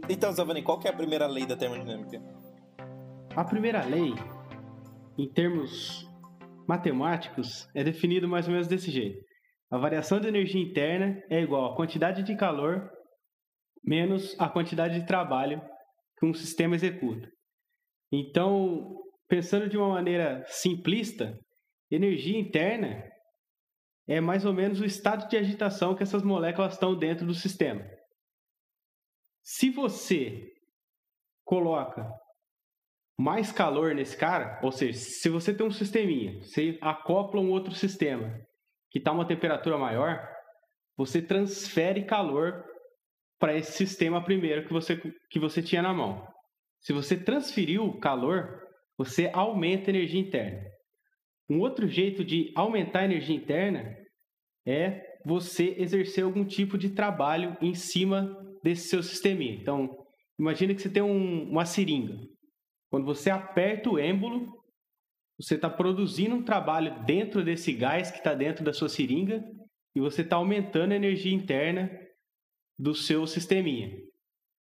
Então, Zavani, qual que é a primeira lei da termodinâmica? A primeira lei, em termos matemáticos, é definido mais ou menos desse jeito. A variação de energia interna é igual à quantidade de calor menos a quantidade de trabalho que um sistema executa. Então, pensando de uma maneira simplista, energia interna é mais ou menos o estado de agitação que essas moléculas estão dentro do sistema. Se você coloca mais calor nesse cara, ou seja, se você tem um sisteminha, você acopla um outro sistema que está uma temperatura maior, você transfere calor para esse sistema primeiro que você, que você tinha na mão. Se você transferiu calor, você aumenta a energia interna. Um outro jeito de aumentar a energia interna é você exercer algum tipo de trabalho em cima desse seu sisteminha. Então, imagine que você tem um- uma seringa. Quando você aperta o êmbolo, você está produzindo um trabalho dentro desse gás que está dentro da sua seringa e você está aumentando a energia interna do seu sisteminha.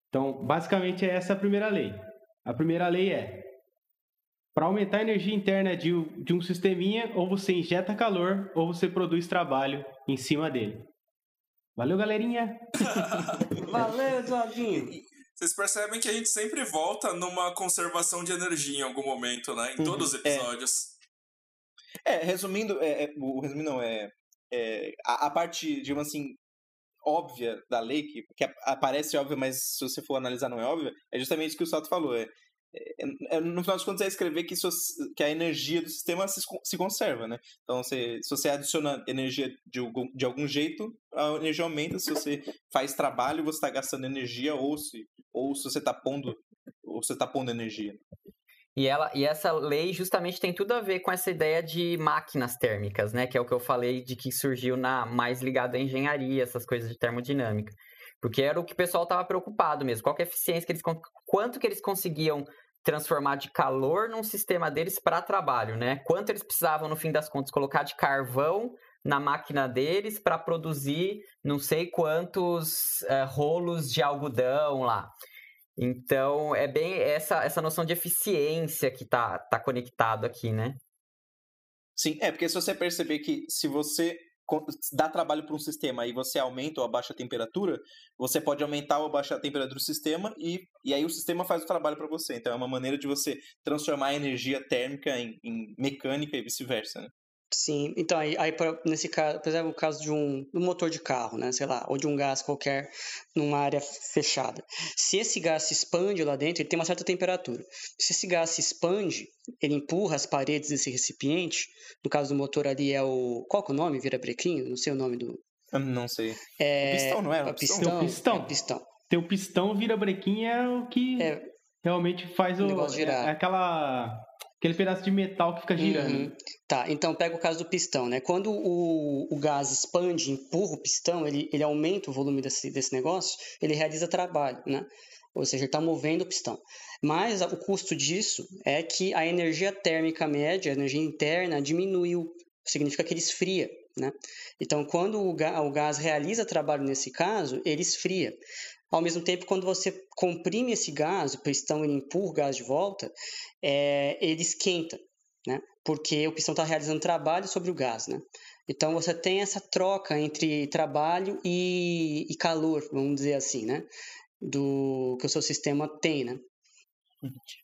Então, basicamente, é essa a primeira lei. A primeira lei é: para aumentar a energia interna de, um- de um sisteminha, ou você injeta calor, ou você produz trabalho em cima dele. Valeu, galerinha! Valeu, Eduardinho. Vocês percebem que a gente sempre volta numa conservação de energia em algum momento, né? Em todos os episódios. É, resumindo, é, é, o resumindo não, é, é a, a parte, digamos assim, óbvia da lei, que, que ap- aparece óbvia, mas se você for analisar não é óbvia, é justamente isso que o Sato falou. É, é- é, no final das contas, é escrever que, que a energia do sistema se, se conserva, né? Então, você, se você adiciona energia de algum, de algum jeito, a energia aumenta. Se você faz trabalho, você está gastando energia, ou se, ou se você está pondo, ou você tá pondo energia. E, ela, e essa lei justamente tem tudo a ver com essa ideia de máquinas térmicas, né? Que é o que eu falei de que surgiu na mais ligado à engenharia, essas coisas de termodinâmica. Porque era o que o pessoal estava preocupado mesmo. Qual é a eficiência que eles quanto que eles conseguiam transformar de calor num sistema deles para trabalho, né? Quanto eles precisavam no fim das contas colocar de carvão na máquina deles para produzir não sei quantos eh, rolos de algodão lá. Então, é bem essa, essa noção de eficiência que tá, tá conectado aqui, né? Sim, é porque se você perceber que se você dá trabalho para um sistema e você aumenta ou abaixa a temperatura, você pode aumentar ou abaixar a temperatura do sistema e, e aí o sistema faz o trabalho para você. Então é uma maneira de você transformar a energia térmica em, em mecânica e vice-versa. Né? Sim, então aí, aí pra- nesse caso, por exemplo, o caso de um, um motor de carro, né, sei lá, ou de um gás qualquer numa área fechada. Se esse gás se expande lá dentro, ele tem uma certa temperatura. Se esse gás se expande, ele empurra as paredes desse recipiente. No caso do motor ali é o qual que é o nome? Virabrequinho? Não sei o nome do. Eu Não sei. É, pistão, não é? é O pistão? pistão. Tem o pistão. é pistão. Ter o pistão vira brequinha é o que É, realmente faz O o. negócio girar. É aquela. Aquele pedaço de metal que fica girando. Uhum. Tá, então pega o caso do pistão, né? Quando o, o gás expande, empurra o pistão, ele, ele aumenta o volume desse, desse negócio, ele realiza trabalho, né? Ou seja, ele está movendo o pistão. Mas o custo disso é que a energia térmica média, a energia interna, diminuiu. Significa que ele esfria, né? Então, quando o gás realiza trabalho nesse caso, ele esfria. Ao mesmo tempo, quando você comprime esse gás, o pistão ele empurra o gás de volta, é, ele esquenta, né? Porque o pistão está realizando trabalho sobre o gás, né? Então você tem essa troca entre trabalho e, e calor, vamos dizer assim, né? Do que o seu sistema tem, né?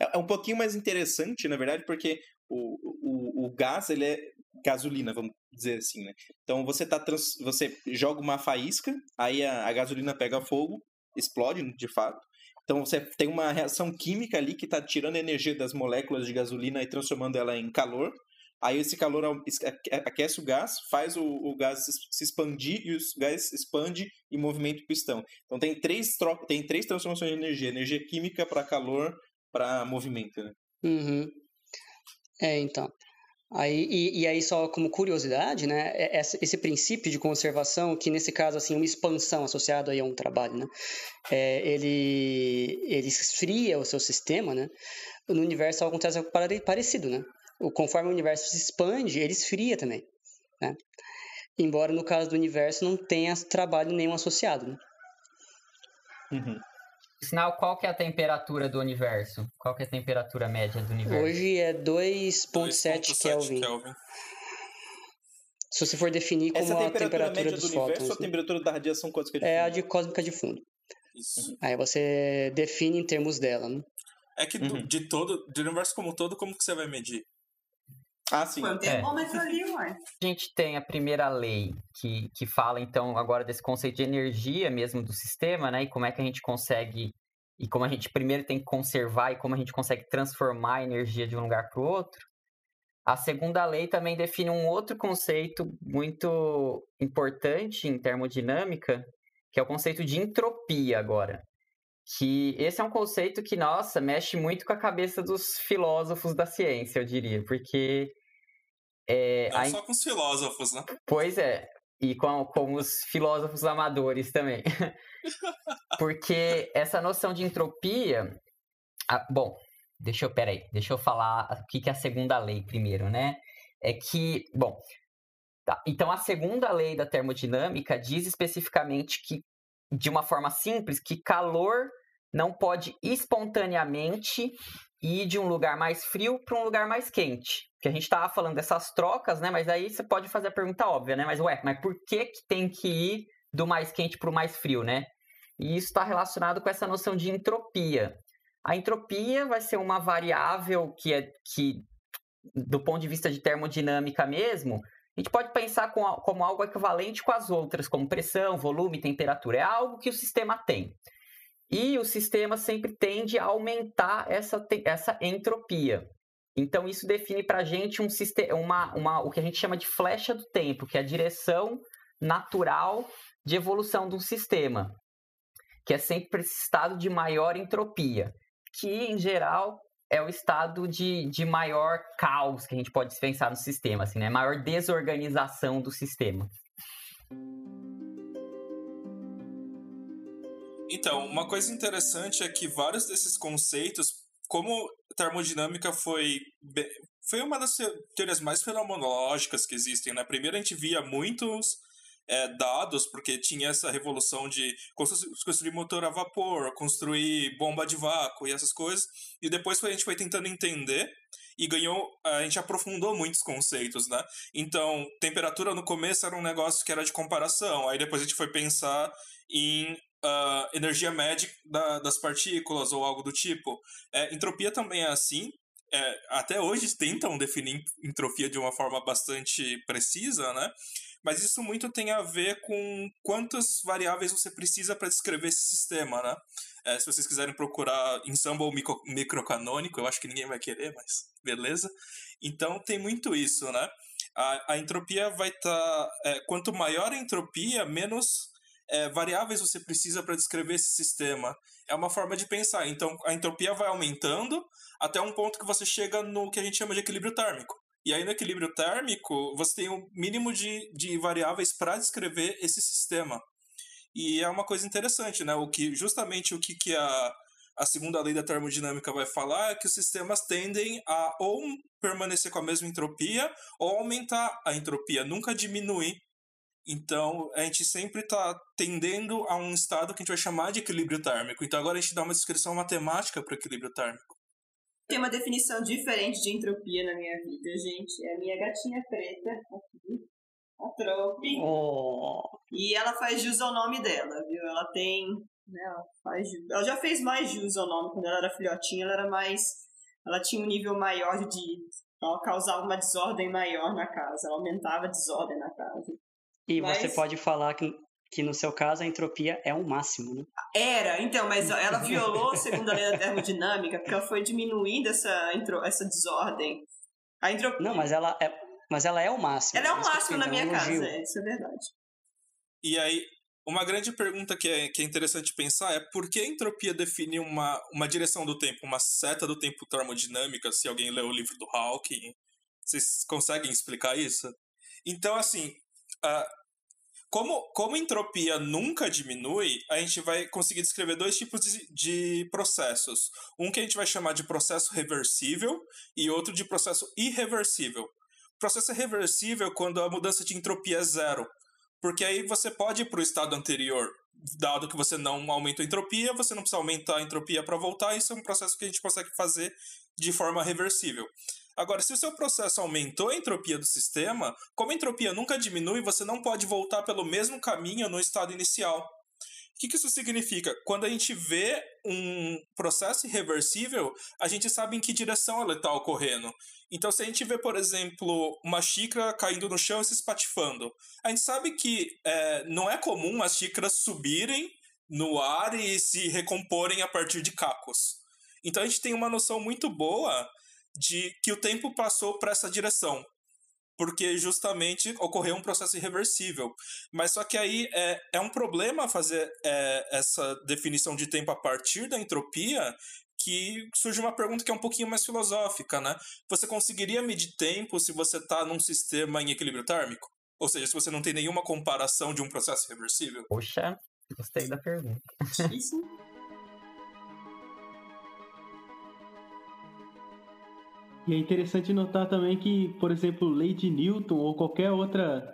É é um pouquinho mais interessante, na verdade, porque o, o, o gás, ele é gasolina, vamos dizer assim, né? Então você tá trans, você joga uma faísca, aí a, a gasolina pega fogo, explode, de fato. Então você tem uma reação química ali que está tirando a energia das moléculas de gasolina e transformando ela em calor. Aí esse calor aquece o gás, faz o, o gás se- expandir e o gás expande e movimenta o pistão. Então tem três, tro- tem três transformações de energia: energia química para calor, para movimento. Né? Uhum. É, então. Aí, e, e, aí, só como curiosidade, né, é, esse princípio de conservação, que nesse caso, assim, uma expansão associada aí a um trabalho, né, é, ele, ele esfria o seu sistema, né, no universo acontece algo parecido, né, conforme o universo se expande, ele esfria também, né, embora no caso do universo não tenha trabalho nenhum associado, né. Uhum. Sinal, qual que é a temperatura do universo? Qual que é a temperatura média do universo? Hoje é 2.7 Kelvin. Kelvin. Se você for definir como Essa a temperatura, temperatura dos do universo, fótons, a temperatura da radiação cósmica de fundo? É a de cósmica de fundo. Isso. Aí você define em termos dela, né? É que uhum. de todo, do universo como um todo, como que você vai medir? Ah, sim. Quanto termômetro é. ali, ué. A gente tem a primeira lei que, que fala, então, agora desse conceito de energia mesmo do sistema, né? E como é que a gente consegue. E como a gente primeiro tem que conservar e como a gente consegue transformar a energia de um lugar para o outro. A segunda lei também define um outro conceito muito importante em termodinâmica, que é o conceito de entropia agora. Que esse é um conceito que, nossa, mexe muito com a cabeça dos filósofos da ciência, eu diria, porque é, Não a... só com os filósofos, né? Pois é. E com, com os filósofos amadores também. Porque essa noção de entropia. bom, deixa eu. Peraí, deixa eu falar o que, que é a segunda lei primeiro, né? É que. Bom. Tá, então a segunda lei da termodinâmica diz especificamente que, de uma forma simples, que calor não pode espontaneamente ir de um lugar mais frio para um lugar mais quente. Que a gente estava falando dessas trocas, né? Mas aí você pode fazer a pergunta óbvia, né? Mas ué, mas por que, que tem que ir do mais quente para o mais frio, né? E isso está relacionado com essa noção de entropia. A entropia vai ser uma variável que é que, do ponto de vista de termodinâmica mesmo, a gente pode pensar com, como algo equivalente com as outras, como pressão, volume, temperatura. É algo que o sistema tem. E o sistema sempre tende a aumentar essa, essa entropia. Então, isso define para a gente um uma, uma, o que a gente chama de flecha do tempo, que é a direção natural de evolução do sistema, que é sempre esse estado de maior entropia, que, em geral, é o estado de, de maior caos que a gente pode pensar no sistema, assim, né? maior desorganização do sistema. Então, uma coisa interessante é que vários desses conceitos, como termodinâmica foi foi uma das teorias mais fenomenológicas que existem, né? Primeiro a gente via muitos é, dados, porque tinha essa revolução de construir motor a vapor, construir bomba de vácuo e essas coisas, e depois a gente foi tentando entender e ganhou, a gente aprofundou muitos conceitos, né? Então, temperatura no começo era um negócio que era de comparação, aí depois a gente foi pensar em uh, energia média da, das partículas ou algo do tipo. É, entropia também é assim. É, até hoje tentam definir entropia de uma forma bastante precisa, né? Mas isso muito tem a ver com quantas variáveis você precisa para descrever esse sistema, né? É, se vocês quiserem procurar ensemble micro, microcanônico, eu acho que ninguém vai querer, mas beleza. Então tem muito isso, né? A, a entropia vai estar. Tá, é, quanto maior a entropia, menos é, variáveis você precisa para descrever esse sistema. É uma forma de pensar. Então, a entropia vai aumentando até um ponto que você chega no que a gente chama de equilíbrio térmico. E aí, no equilíbrio térmico, você tem um mínimo de, de variáveis para descrever esse sistema. E é uma coisa interessante, né? O que, justamente o que, que a, a segunda lei da termodinâmica vai falar é que os sistemas tendem a ou permanecer com a mesma entropia ou aumentar a entropia, nunca diminuir então, a gente sempre está tendendo a um estado que a gente vai chamar de equilíbrio térmico. Então, agora a gente dá uma descrição matemática para o equilíbrio térmico. Tem uma definição diferente de entropia na minha vida, gente. É a minha gatinha preta aqui, a Trope. Oh. E ela faz jus ao nome dela, viu? Ela tem. Né, ela, faz jus. ela já fez mais jus ao nome. Quando ela era filhotinha, ela era mais. Ela tinha um nível maior de. Ela causava uma desordem maior na casa. Ela aumentava a desordem na casa. E mas... você pode falar que, que, no seu caso, a entropia é o máximo, né? Era, então, mas ela violou a segunda lei da termodinâmica porque ela foi diminuindo essa, essa desordem. A entropia... Não, mas ela é, mas ela é o máximo. Ela é o máximo na minha casa, é, isso é verdade. E aí, uma grande pergunta que é, que é interessante pensar é por que a entropia define uma, uma direção do tempo, uma seta do tempo termodinâmica, se alguém leu o livro do Hawking Vocês conseguem explicar isso? Então, assim, uh, como, como entropia nunca diminui, a gente vai conseguir descrever dois tipos de, de, processos. Um que a gente vai chamar de processo reversível e outro de processo irreversível. Processo reversível quando a mudança de entropia é zero, porque aí você pode ir para o estado anterior. Dado que você não aumenta a entropia, você não precisa aumentar a entropia para voltar, isso é um processo que a gente consegue fazer de forma reversível. Agora, se o seu processo aumentou a entropia do sistema, como a entropia nunca diminui, você não pode voltar pelo mesmo caminho no estado inicial. O que, isso significa? Quando a gente vê um processo irreversível, a gente sabe em que direção ela está ocorrendo. Então, se a gente vê, por exemplo, uma xícara caindo no chão e se espatifando, a gente sabe que é, não é comum as xícaras subirem no ar e se recomporem a partir de cacos. Então, a gente tem uma noção muito boa de que o tempo passou para essa direção porque justamente ocorreu um processo irreversível. Mas só que aí é, é um problema fazer é, essa definição de tempo a partir da entropia, que surge uma pergunta que é um pouquinho mais filosófica, né? Você conseguiria medir tempo se você está num sistema em equilíbrio térmico? Ou seja, se você não tem nenhuma comparação de um processo reversível? Poxa, gostei da pergunta. Isso. E é interessante notar também que, por exemplo, lei de Newton ou qualquer outra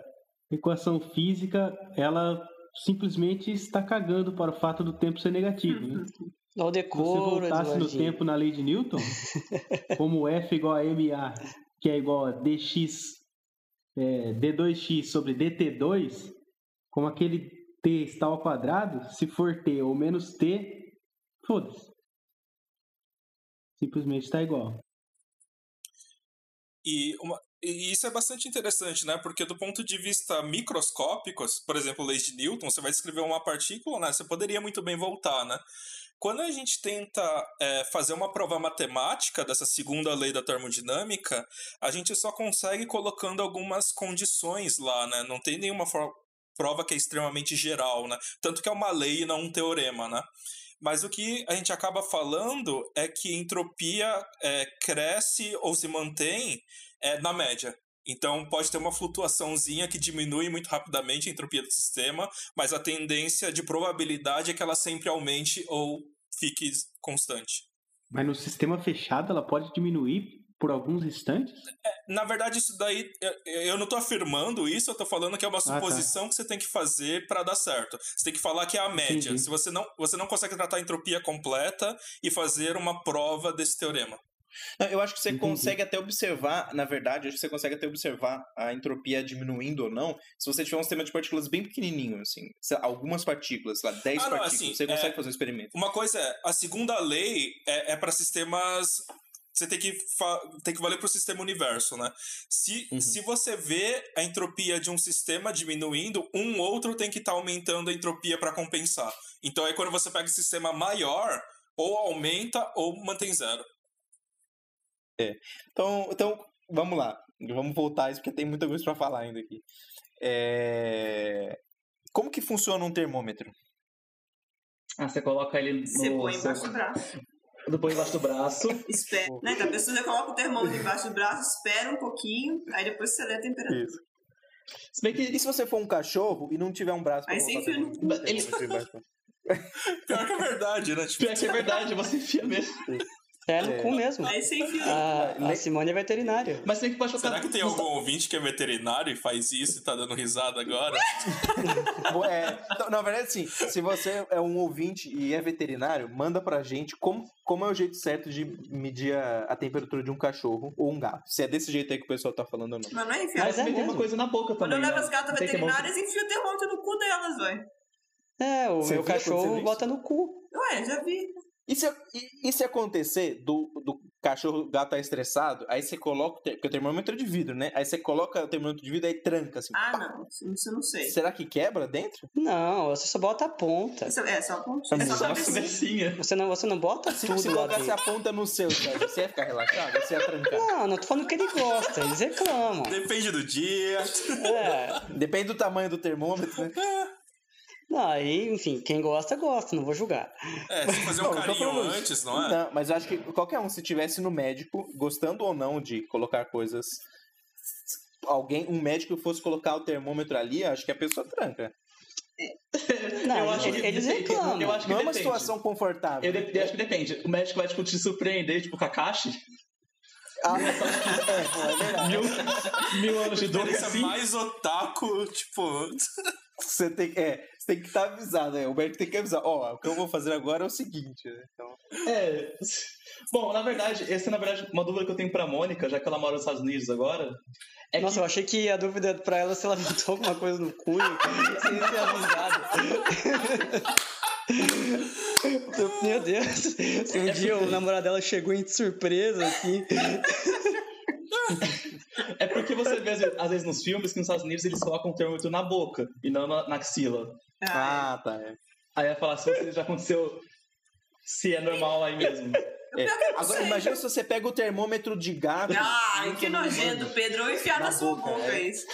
equação física, ela simplesmente está cagando para o fato do tempo ser negativo. Né? Não decoro, Se você voltasse no tempo na lei de Newton, como F igual a MA, que é igual a dx, é, d2x sobre dt2, como aquele t está ao quadrado, se for t ou menos t, foda-se. Simplesmente está igual. E, uma, e isso é bastante interessante, né? Porque do ponto de vista microscópico, por exemplo, leis de Newton, você vai descrever uma partícula, né? Você poderia muito bem voltar, né? Quando a gente tenta é, fazer uma prova matemática dessa segunda lei da termodinâmica, a gente só consegue colocando algumas condições lá, né? Não tem nenhuma prova que é extremamente geral, né? Tanto que é uma lei e não um teorema, né? Mas o que a gente acaba falando é que entropia é, cresce ou se mantém é, na média. Então pode ter uma flutuaçãozinha que diminui muito rapidamente a entropia do sistema, mas a tendência de probabilidade é que ela sempre aumente ou fique constante. Mas no sistema fechado ela pode diminuir por alguns instantes? É, na verdade, isso daí, eu não estou afirmando isso, eu estou falando que é uma suposição ah, tá. que você tem que fazer para dar certo. Você tem que falar que é a média. Entendi. Se você não, você não consegue tratar a entropia completa e fazer uma prova desse teorema. Não, eu acho que você Entendi. consegue até observar, na verdade, acho que você consegue até observar a entropia diminuindo ou não, se você tiver um sistema de partículas bem pequenininho, assim, algumas partículas, sei lá, 10 ah, não, partículas, assim, você consegue é, fazer um experimento. Uma coisa é, a segunda lei é, é para sistemas você tem que, tem que valer para o sistema universo, né? Se, uhum. se você vê a entropia de um sistema diminuindo, um outro tem que estar tá aumentando a entropia para compensar. Então aí quando você pega o sistema maior, ou aumenta ou mantém zero. É. Então, então vamos lá. Vamos voltar isso, porque tem muita coisa para falar ainda aqui. É... Como que funciona um termômetro? Ah, você coloca ele no... Você põe embaixo do braço depois embaixo do braço. Espera, né? Então a pessoa já coloca o termômetro embaixo do braço, espera um pouquinho, aí depois você lê a temperatura. Isso. Se bem que, e se você for um cachorro e não tiver um braço pra Aí você enfia no cu. Pior que é verdade, né? Pior que é verdade, você enfia mesmo. É no é. cu mesmo. Aí você enfia. A, a Simone é veterinária. Mas tem que baixar Será que tem algum ouvinte que é veterinário e faz isso e tá dando risada agora? é, então, na verdade, sim. Se você é um ouvinte e é veterinário, manda pra gente como, como é o jeito certo de medir a, a temperatura de um cachorro ou um gato. Se é desse jeito aí que o pessoal tá falando ou não. Mas não é enfiar. Mas é tem uma coisa na boca também. Quando eu levo as gatas veterinárias, enfio o termômetro no cu delas, velho. É, o Você meu cachorro bota no cu. Ué, já vi. E se, e, e se acontecer do, do cachorro gato tá estressado, aí você coloca. Porque o termômetro é de vidro, né? Aí você coloca o termômetro de vidro e tranca assim. Ah, pá. não. Isso eu não sei. Será que quebra dentro? Não, você só bota a ponta. Isso, é, só a pontinha. É só a cabecinha. Você não, você não bota se, tudo se lá colocasse a ponta no seu, você ia ficar relaxado? Você ia trancar? Não, não tô falando que ele gosta. Eles reclamam. Depende do dia. É. Depende do tamanho do termômetro, né? Não, aí, enfim, quem gosta, gosta, não vou julgar. É, se fazer um não, carinho antes, não é? Não, mas eu acho que qualquer um, se tivesse no médico, gostando ou não de colocar coisas alguém, um médico fosse colocar o termômetro ali, acho que a pessoa tranca. Não, Eu acho que eles depende. reclamam. Eu acho que Não é uma situação confortável. Eu, de- eu acho que depende. O médico vai, tipo, te surpreender, tipo, Kakashi. Ah, é, é verdade. Mil, mil anos de dor Diferença assim. mais otaku, tipo. Você tem, é, tem que estar avisado, é. O médico tem que avisar. Ó, o que eu vou fazer agora é o seguinte, né? Então, É. Bom, na verdade, essa é, na verdade, uma dúvida que eu tenho pra Mônica, já que ela mora nos Estados Unidos agora. É Nossa, eu achei que a dúvida pra ela é se ela botou alguma coisa no cunho sem ser avisada. Meu Deus, se um dia o namorado dela chegou em surpresa, assim. É porque você vê, às vezes, às vezes, nos filmes que nos Estados Unidos eles colocam o termômetro na boca e não na, na axila. Ah, ah, tá. É. Aí ia falar se já aconteceu. Se é normal aí mesmo. É. Agora, imagina se você pega o termômetro de gato. Ai, que nojento, Pedro. Eu enfiar na, Na sua boca, boca é. isso.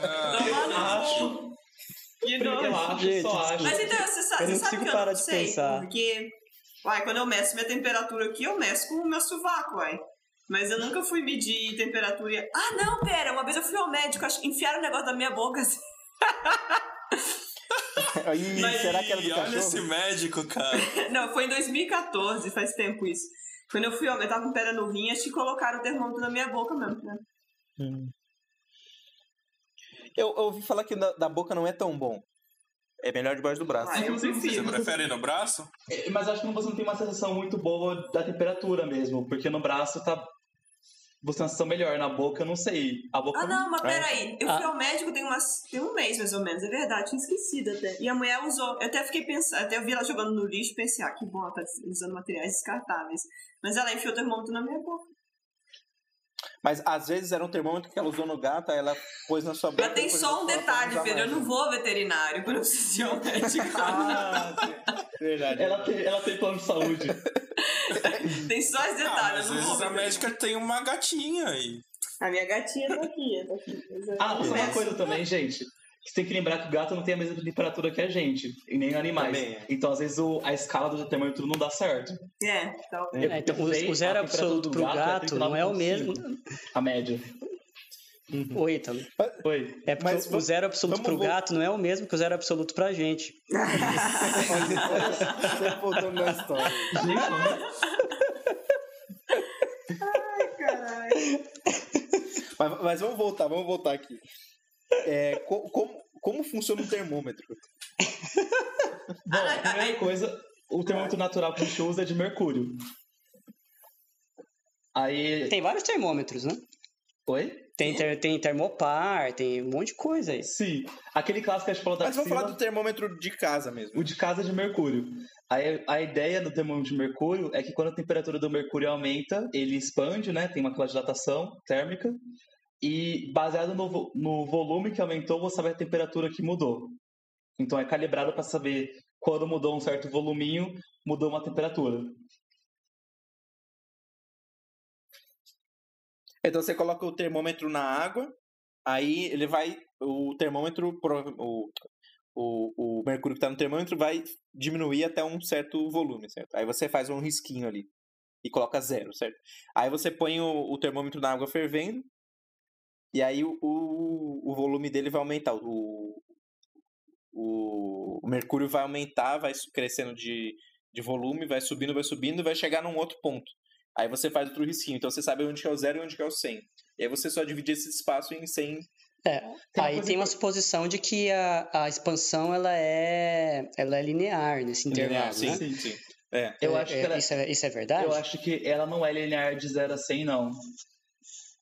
ah, no acho. Que Eu nojo. Gente, só acho. Mas então, você sabe, Eu não você sabe consigo que eu parar não de sei, pensar. porque... Uai, quando eu meço minha temperatura aqui, eu meço com o meu sovaco, uai. Mas eu nunca fui medir temperatura. e- Ah, não, pera. Uma vez eu fui ao médico, acho- enfiaram o negócio da minha boca assim. Ih, Mas- será que era do Ih, olha cachorro? esse médico, cara. Não, foi em 2014, faz tempo isso. Quando eu fui ao médico, eu tava com pedra no rim, acho que colocaram o termômetro na minha boca mesmo, né? Eu, eu ouvi falar que da, da boca não é tão bom. É melhor debaixo do braço. Ah, eu Inclusive, Você prefiro. prefere no braço? É, Mas acho que você não tem uma sensação muito boa da temperatura mesmo, porque no braço tá. Você tem uma sensação melhor, na boca eu não sei. A boca Ah, não, mas É. peraí. Eu Ah. fui ao médico tem, umas, tem um mês, mais ou menos. É verdade, tinha esquecido até. E a mulher usou. Eu até fiquei pensando, até eu vi ela jogando no lixo e pensei, ah, que bom, ela tá usando materiais descartáveis. Mas ela enfiou o termômetro na minha boca. Mas às vezes era um termômetro que ela usou no gato, aí ela pôs na sua boca. Mas tem só um detalhe, Pedro. Eu não vou ao veterinário quando eu preciso de um médico. Ah, verdade. Ela tem, ela tem plano de saúde. tem só esse detalhe. às vezes a médica tem uma gatinha aí. A minha gatinha tá aqui, tá aqui. É- Ah, sabe uma coisa também, gente? Você tem que lembrar que o gato não tem a mesma temperatura que a gente, e nem animais. É. Então, às vezes, o- a escala do termômetro não dá certo. É, então. Eu- É, então, o, o zero temperatura absoluto do pro gato é gato não é o mesmo. 39,5, A média. Oi, Ítalo. Oi. É porque Mas o zero absoluto vamos pro vol- gato não é o mesmo que o zero absoluto pra gente. Você voltando na história. Caralho. Mas, mas vamos voltar, vamos voltar aqui. É, co- como, como funciona o termômetro? Bom, a primeira coisa, o termômetro natural que a gente usa é de mercúrio. Aí. Tem vários termômetros, né? Oi? Tem, ter- tem termopar, tem um monte de coisa aí. Sim. Aquele clássico que a gente falou da Mas vamos falar do termômetro de casa mesmo. o de casa de mercúrio. Aí, a ideia do termômetro de mercúrio é que quando a temperatura do mercúrio aumenta, ele expande, né? Tem uma dilatação térmica. E baseado no, no volume que aumentou, você sabe a temperatura que mudou. Então é calibrado para saber quando mudou um certo voluminho, mudou uma temperatura. Então você coloca o termômetro na água, aí ele vai. O termômetro. O, o, o mercúrio que está no termômetro vai diminuir até um certo volume, certo? Aí você faz um risquinho ali e coloca zero, certo? Aí você põe o, o termômetro na água fervendo e aí o, o, o volume dele vai aumentar. O, o, o mercúrio vai aumentar, vai crescendo de, de volume, vai subindo, vai subindo vai chegar num outro ponto. Aí você faz outro risquinho. Então você sabe onde que é o zero e onde que é o 100. E aí você só divide esse espaço em 100. É, Tem aí tem uma que- suposição de que a, a expansão ela é, ela é linear nesse intervalo, sim, né? sim, sim. É. Eu É- acho que é- ela, isso, é, isso é verdade? eu acho que ela não é linear de 0 a 100, não.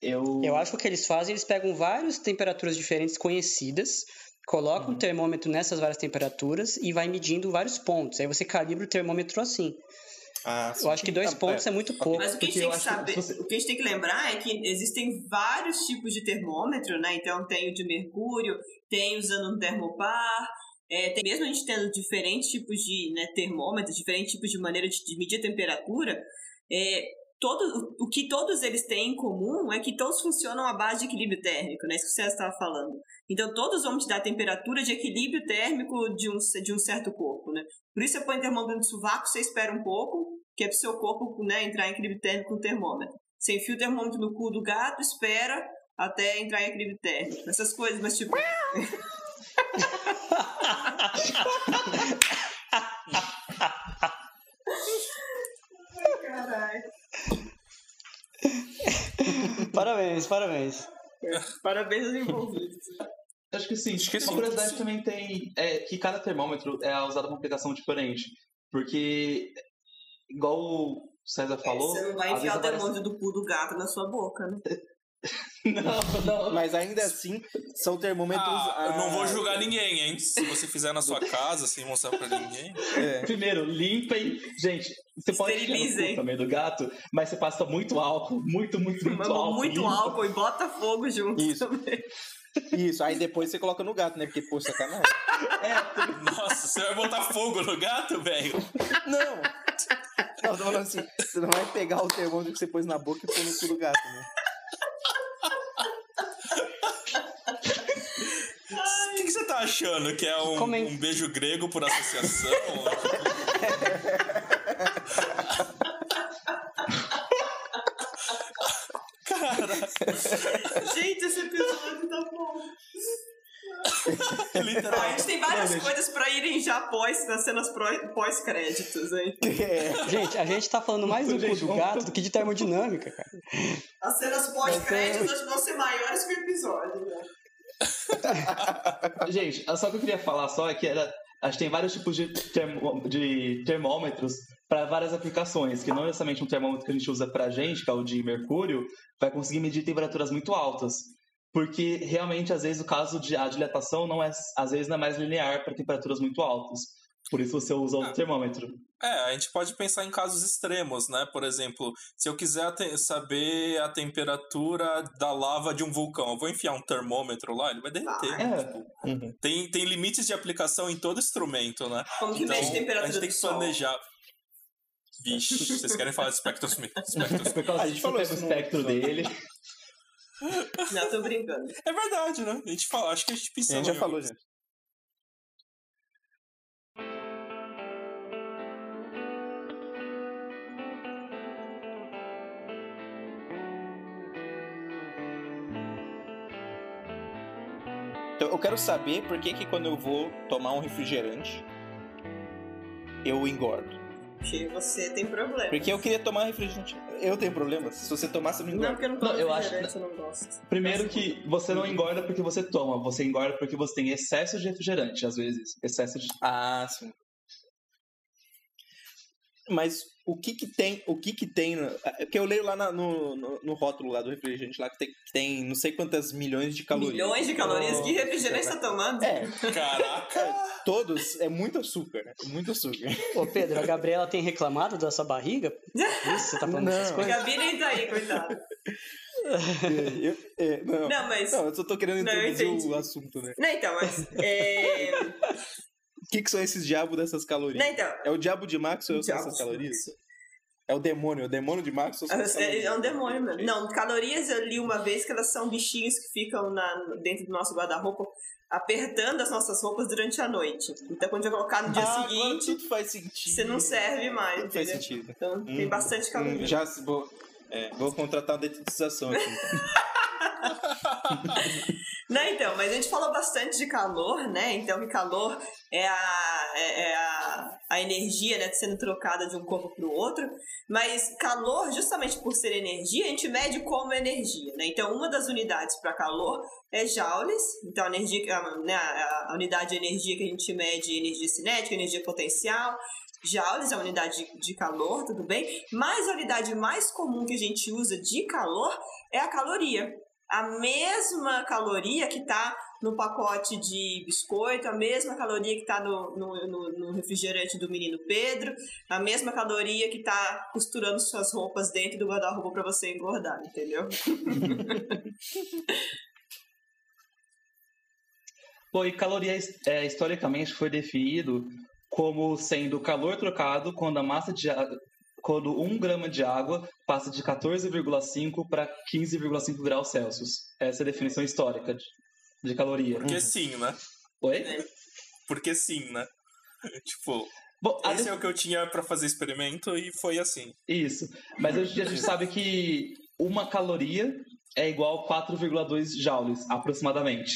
Eu, Eu acho que o que eles fazem, eles pegam várias temperaturas diferentes conhecidas, colocam o termômetro nessas várias temperaturas e vai medindo vários pontos. Aí você calibra o termômetro assim. Ah. Eu acho que dois Tá, pontos é. é muito pouco. Mas o que a gente tem que que saber, você- o que a gente tem que lembrar é que existem vários tipos de termômetro, né? Então tem o de mercúrio, tem usando um termopar, é, tem mesmo a gente tendo diferentes tipos de né, termômetros, diferentes tipos de maneira de, de medir a temperatura, é, todo, o que todos eles têm em comum é que todos funcionam à base de equilíbrio térmico, né? Isso que o César estava falando. Então todos vão te dar a temperatura de equilíbrio térmico de um, de um certo corpo, né? Por isso você põe termômetro no sovaco, você espera um pouco, que é pro seu corpo né, entrar em equilíbrio térmico com o termômetro. Você enfia o termômetro no cu do gato, espera, até entrar em equilíbrio térmico. Essas coisas, mas tipo. Caralho. Parabéns, parabéns. Parabéns aos envolvidos. Acho que sim. Acho que Uma sim. curiosidade também tem é que cada termômetro é usado uma aplicação diferente. Porque, igual o César falou. Você não vai enfiar o demônio do cu do gato na sua boca, né? Não, não. Mas ainda assim, são termômetros. Ah, eu não vou ah, julgar ninguém, hein? Se você fizer na sua casa, sem mostrar pra ninguém. É. Primeiro, limpem. Gente, você pode tirar Esterilizem. cu também do gato, mas você passa muito álcool. Muito, muito, muito Mas álcool. muito limpa. álcool e bota fogo junto Isso. também. Isso, aí depois você coloca no gato, né? Porque, pô, sacanagem. É, Nossa, você vai botar fogo no gato, velho? Não! Não, eu tô falando assim, você não vai pegar o termômetro que você pôs na boca e pôr no cu do gato, né? O que, que você tá achando? Que é um, Comen- um beijo grego por associação? Cara, Gente, esse episódio tá bom. literal. A gente tem várias coisas pra irem já pós, nas cenas pós-créditos, hein? É. Gente, a gente tá falando mais do cu do gato do que de termodinâmica, cara. As cenas pós-créditos vão ser maiores que o episódio, né? Gente, só que eu queria falar só é que era, a gente tem vários tipos de, termo- de termômetros para várias aplicações, que não necessariamente um termômetro que a gente usa pra gente, que é o de mercúrio, vai conseguir medir temperaturas muito altas. Porque realmente, às vezes, o caso de a dilatação não é, às vezes, não é mais linear para temperaturas muito altas. Por isso você usa o Ah. termômetro. É, a gente pode pensar em casos extremos, né? Por exemplo, se eu quiser saber a temperatura da lava de um vulcão, eu vou enfiar um termômetro lá, ele vai derreter. Ah, né? é. Tipo, Uhum. tem, tem limites de aplicação em todo instrumento, né? Como que Então, mede a temperatura a gente tem que planejar. Vixe, vocês querem falar de espectros, espectros A gente falou pega o isso no espectro dele. Não, tô brincando. É verdade, né? A gente fala, acho que a gente A pensou. gente já falou, gente. Eu quero saber por que, que quando eu vou tomar um refrigerante, eu engordo. Porque você tem problema. Porque eu queria tomar refrigerante. Eu tenho problema? Se você tomar, você não Não, engorda. porque eu não tomo Não, eu acho- refrigerante, eu não gosto. Primeiro que você não engorda porque você toma, você engorda porque você tem excesso de refrigerante, às vezes. Excesso de. Ah, sim. Mas o que que tem, o que que tem, no- é que eu leio lá na- no, no, no rótulo lá do refrigerante lá que tem, que tem não sei quantas milhões de calorias. Milhões de calorias. Que refrigerante você tá tomando? É, Caraca! todos, é muito açúcar, né? Muito açúcar. Ô, Pedro, a Gabriela tem reclamado da sua barriga? Isso, você tá falando Não. A coisas? Gabi nem tá aí, coitada. É, eu- é, não, Não, mas. não, eu só tô querendo introduzir entendi. o assunto, né? Não, então, mas. É... O que que são esses diabos dessas calorias? Não, então. É o diabo de Maxwell são Diabo essas de calorias? É o demônio, o demônio de Maxwell são essas É, calorias. é um demônio mesmo. Não, calorias eu li uma vez que elas são bichinhos que ficam na, dentro do nosso guarda-roupa apertando as nossas roupas durante a noite. Então quando eu colocar no dia Ah, seguinte, tudo faz sentido. você não serve mais, Tudo faz sentido. Então tem Hum, bastante caloria. Hum, já vou, é, vou contratar uma detetização aqui. Não, então, mas a gente falou bastante de calor, né? Então, que calor é a, é, é a, a energia né, sendo trocada de um corpo para o outro. Mas calor, justamente por ser energia, a gente mede como energia, né? Então, uma das unidades para calor é joules. Então, a, energia, a, né, a, unidade de energia que a gente mede é energia cinética, energia potencial. Joules é a unidade de, de calor, tudo bem? Mas a unidade mais comum que a gente usa de calor é a caloria a mesma caloria que está no pacote de biscoito, a mesma caloria que está no, no, no- refrigerante do menino Pedro, a mesma caloria que está costurando suas roupas dentro do guarda-roupa para você engordar, entendeu? Pô, e caloria é, historicamente foi definido como sendo calor trocado quando a massa de. Quando um grama de água passa de 14,5 para 15,5 graus Celsius. Essa é a definição histórica de, de caloria. Porque sim, né? Oi? Porque sim, né? tipo, Bom, a esse é o que eu tinha pra fazer experimento e foi assim. Isso. Mas hoje a gente sabe que uma caloria é igual a 4,2 joules, aproximadamente.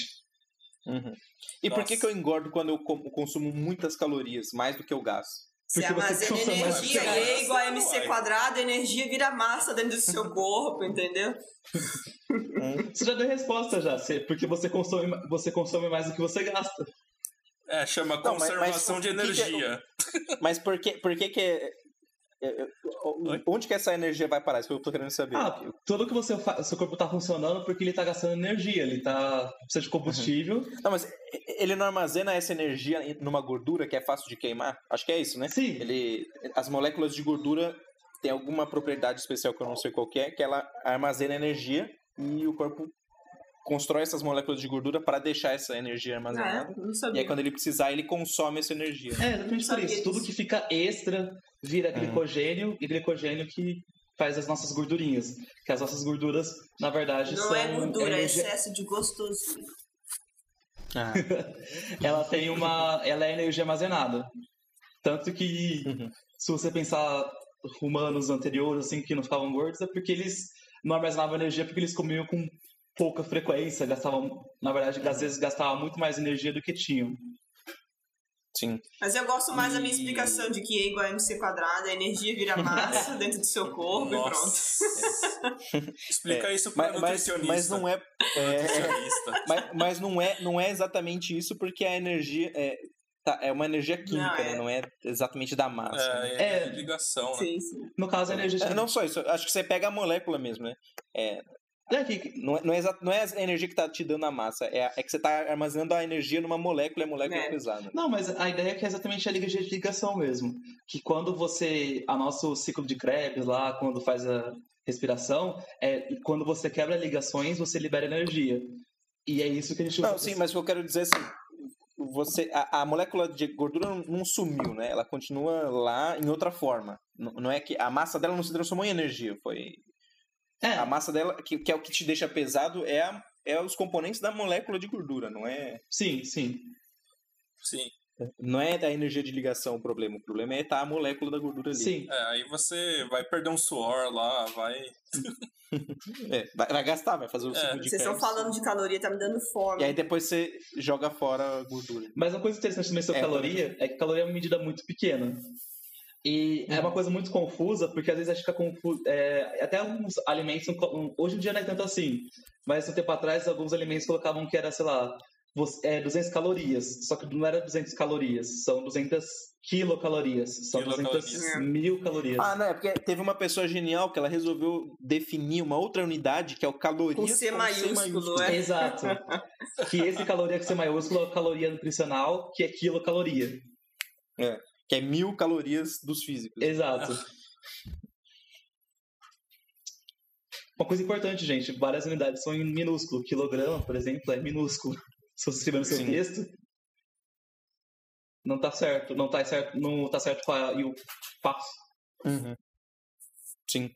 Uhum. E por que, Nossa. que eu engordo quando eu consumo muitas calorias, mais do que eu gasto? Você Porque você armazena consome mais energia, energia. E é igual a MC quadrado, a energia vira massa dentro do seu corpo, entendeu? Você já deu resposta já, você- porque você consome, você consome mais do que você gasta. É, chama Não, mas- conservação mas de o que que é- energia. Mas por que, por que, que é- é- é- Oi? onde que essa energia vai parar? Isso que eu tô querendo saber. Ah, tudo que você faz, seu corpo tá funcionando porque ele tá gastando energia, ele tá precisa de combustível. Não, mas ele não armazena essa energia numa gordura que é fácil de queimar? Acho que é isso, né? Sim, Ele, as moléculas de gordura têm alguma propriedade especial que eu não sei qual que é, que ela armazena energia e o corpo constrói essas moléculas de gordura para deixar essa energia armazenada. É, não E aí, quando ele precisar, ele consome essa energia. é exatamente por isso. Tudo que fica extra vira glicogênio e glicogênio que faz as nossas gordurinhas. Que as nossas gorduras, na verdade, Não são é gordura, é energia- excesso de gostosura. Ah, ela tem uma. Ela é energia armazenada. Tanto que, Uhum. se você pensar humanos anteriores, assim, que não ficavam gordos, é porque eles não armazenavam energia porque eles comiam com pouca frequência, gastavam, na verdade, às vezes gastavam muito mais energia do que tinham. sim. Mas eu gosto mais da minha E- explicação de que E igual a MC quadrado, a energia vira massa dentro do seu corpo e pronto. Nossa. Explica isso para Mas, nutricionista. mas não é. é, nutricionista. mas, mas não é não é exatamente isso, porque a energia é, tá, é uma energia química, Não, é. né? Não é exatamente da massa. né? É, é, É. ligação, né? Sim, sim. No caso, a energia. É, não só isso, acho que você pega a molécula mesmo, né? É Não é, não é, não é a energia que tá te dando a massa, é, a- é que você tá armazenando a energia numa molécula e a molécula é, É. pesada. Não, mas a ideia é que é exatamente a liga de ligação mesmo. Que quando você. A nosso ciclo de Krebs lá, quando faz a respiração, é quando você quebra ligações, você libera energia. E é isso que a gente Não, sim, mas o que eu quero dizer é assim, você, a, a molécula de gordura não, não sumiu, né? Ela continua lá em outra forma. Não, não é que a massa dela não se transformou em energia, foi É, a massa dela que, que é o que te deixa pesado é a, é os componentes da molécula de gordura, não é sim, sim. Sim. não é da energia de ligação o problema, o problema é estar a molécula da gordura ali. Sim. É, aí você vai perder um suor lá, vai. É, vai, vai gastar, vai fazer o É, ciclo de Vocês estão falando de caloria, tá me dando fome. E aí depois você joga fora a gordura. Mas uma coisa interessante também sobre É, caloria é que caloria é uma medida muito pequena. E é uma coisa muito confusa, porque às vezes a gente fica confuso. é, até alguns alimentos, hoje em dia não é tanto assim, mas um tempo atrás alguns alimentos colocavam que era, sei lá, é, 200 calorias. Só que não era 200 calorias, são 200 quilocalorias. São Quilocalorias. 200 mil calorias. Ah, não, é porque teve uma pessoa genial que ela resolveu definir uma outra unidade que é o calorias Com C maiúsculo, é. Exato. que esse caloria que você maiúsculo é a caloria nutricional, que é quilocaloria. Que é mil calorias dos físicos. Exato. Uma coisa importante, gente, várias unidades são em minúsculo. Quilograma, por exemplo, é minúsculo. Se você escrever no seu Sim. texto, não tá certo, não tá certo, não tá certo com a, e o passo. Uhum. Sim.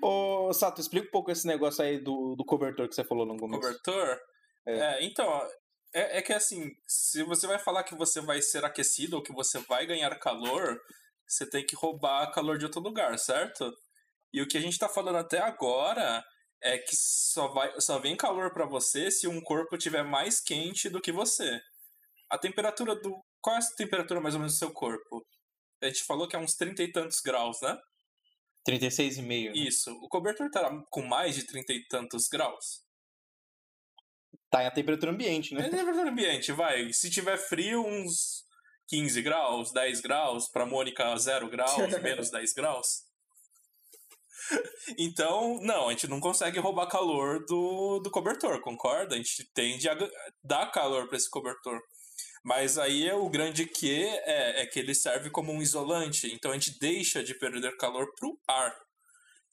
Ô, Sato, explica um pouco esse negócio aí do, do cobertor que você falou no começo. Cobertor? É. É, então, é, é que assim, se você vai falar que você vai ser aquecido ou que você vai ganhar calor, você tem que roubar calor de outro lugar, certo? E o que a gente tá falando até agora é que só, vai, só vem calor pra você se um corpo tiver mais quente do que você. A temperatura do. Qual é a temperatura mais ou menos do seu corpo? A gente falou que é uns 30 e tantos graus, né? 36,5. né? Isso. O cobertor tá com mais de 30 e tantos graus. Tá em a temperatura ambiente, né? É temperatura ambiente, vai. Se tiver frio, uns 15 graus, 10 graus. Pra Mônica, 0 graus, menos 10 graus. Então, não, a gente não consegue roubar calor do, do cobertor, concorda? A gente tende a dar calor para esse cobertor. Mas aí é o grande que é, é que ele serve como um isolante. Então a gente deixa de perder calor pro ar.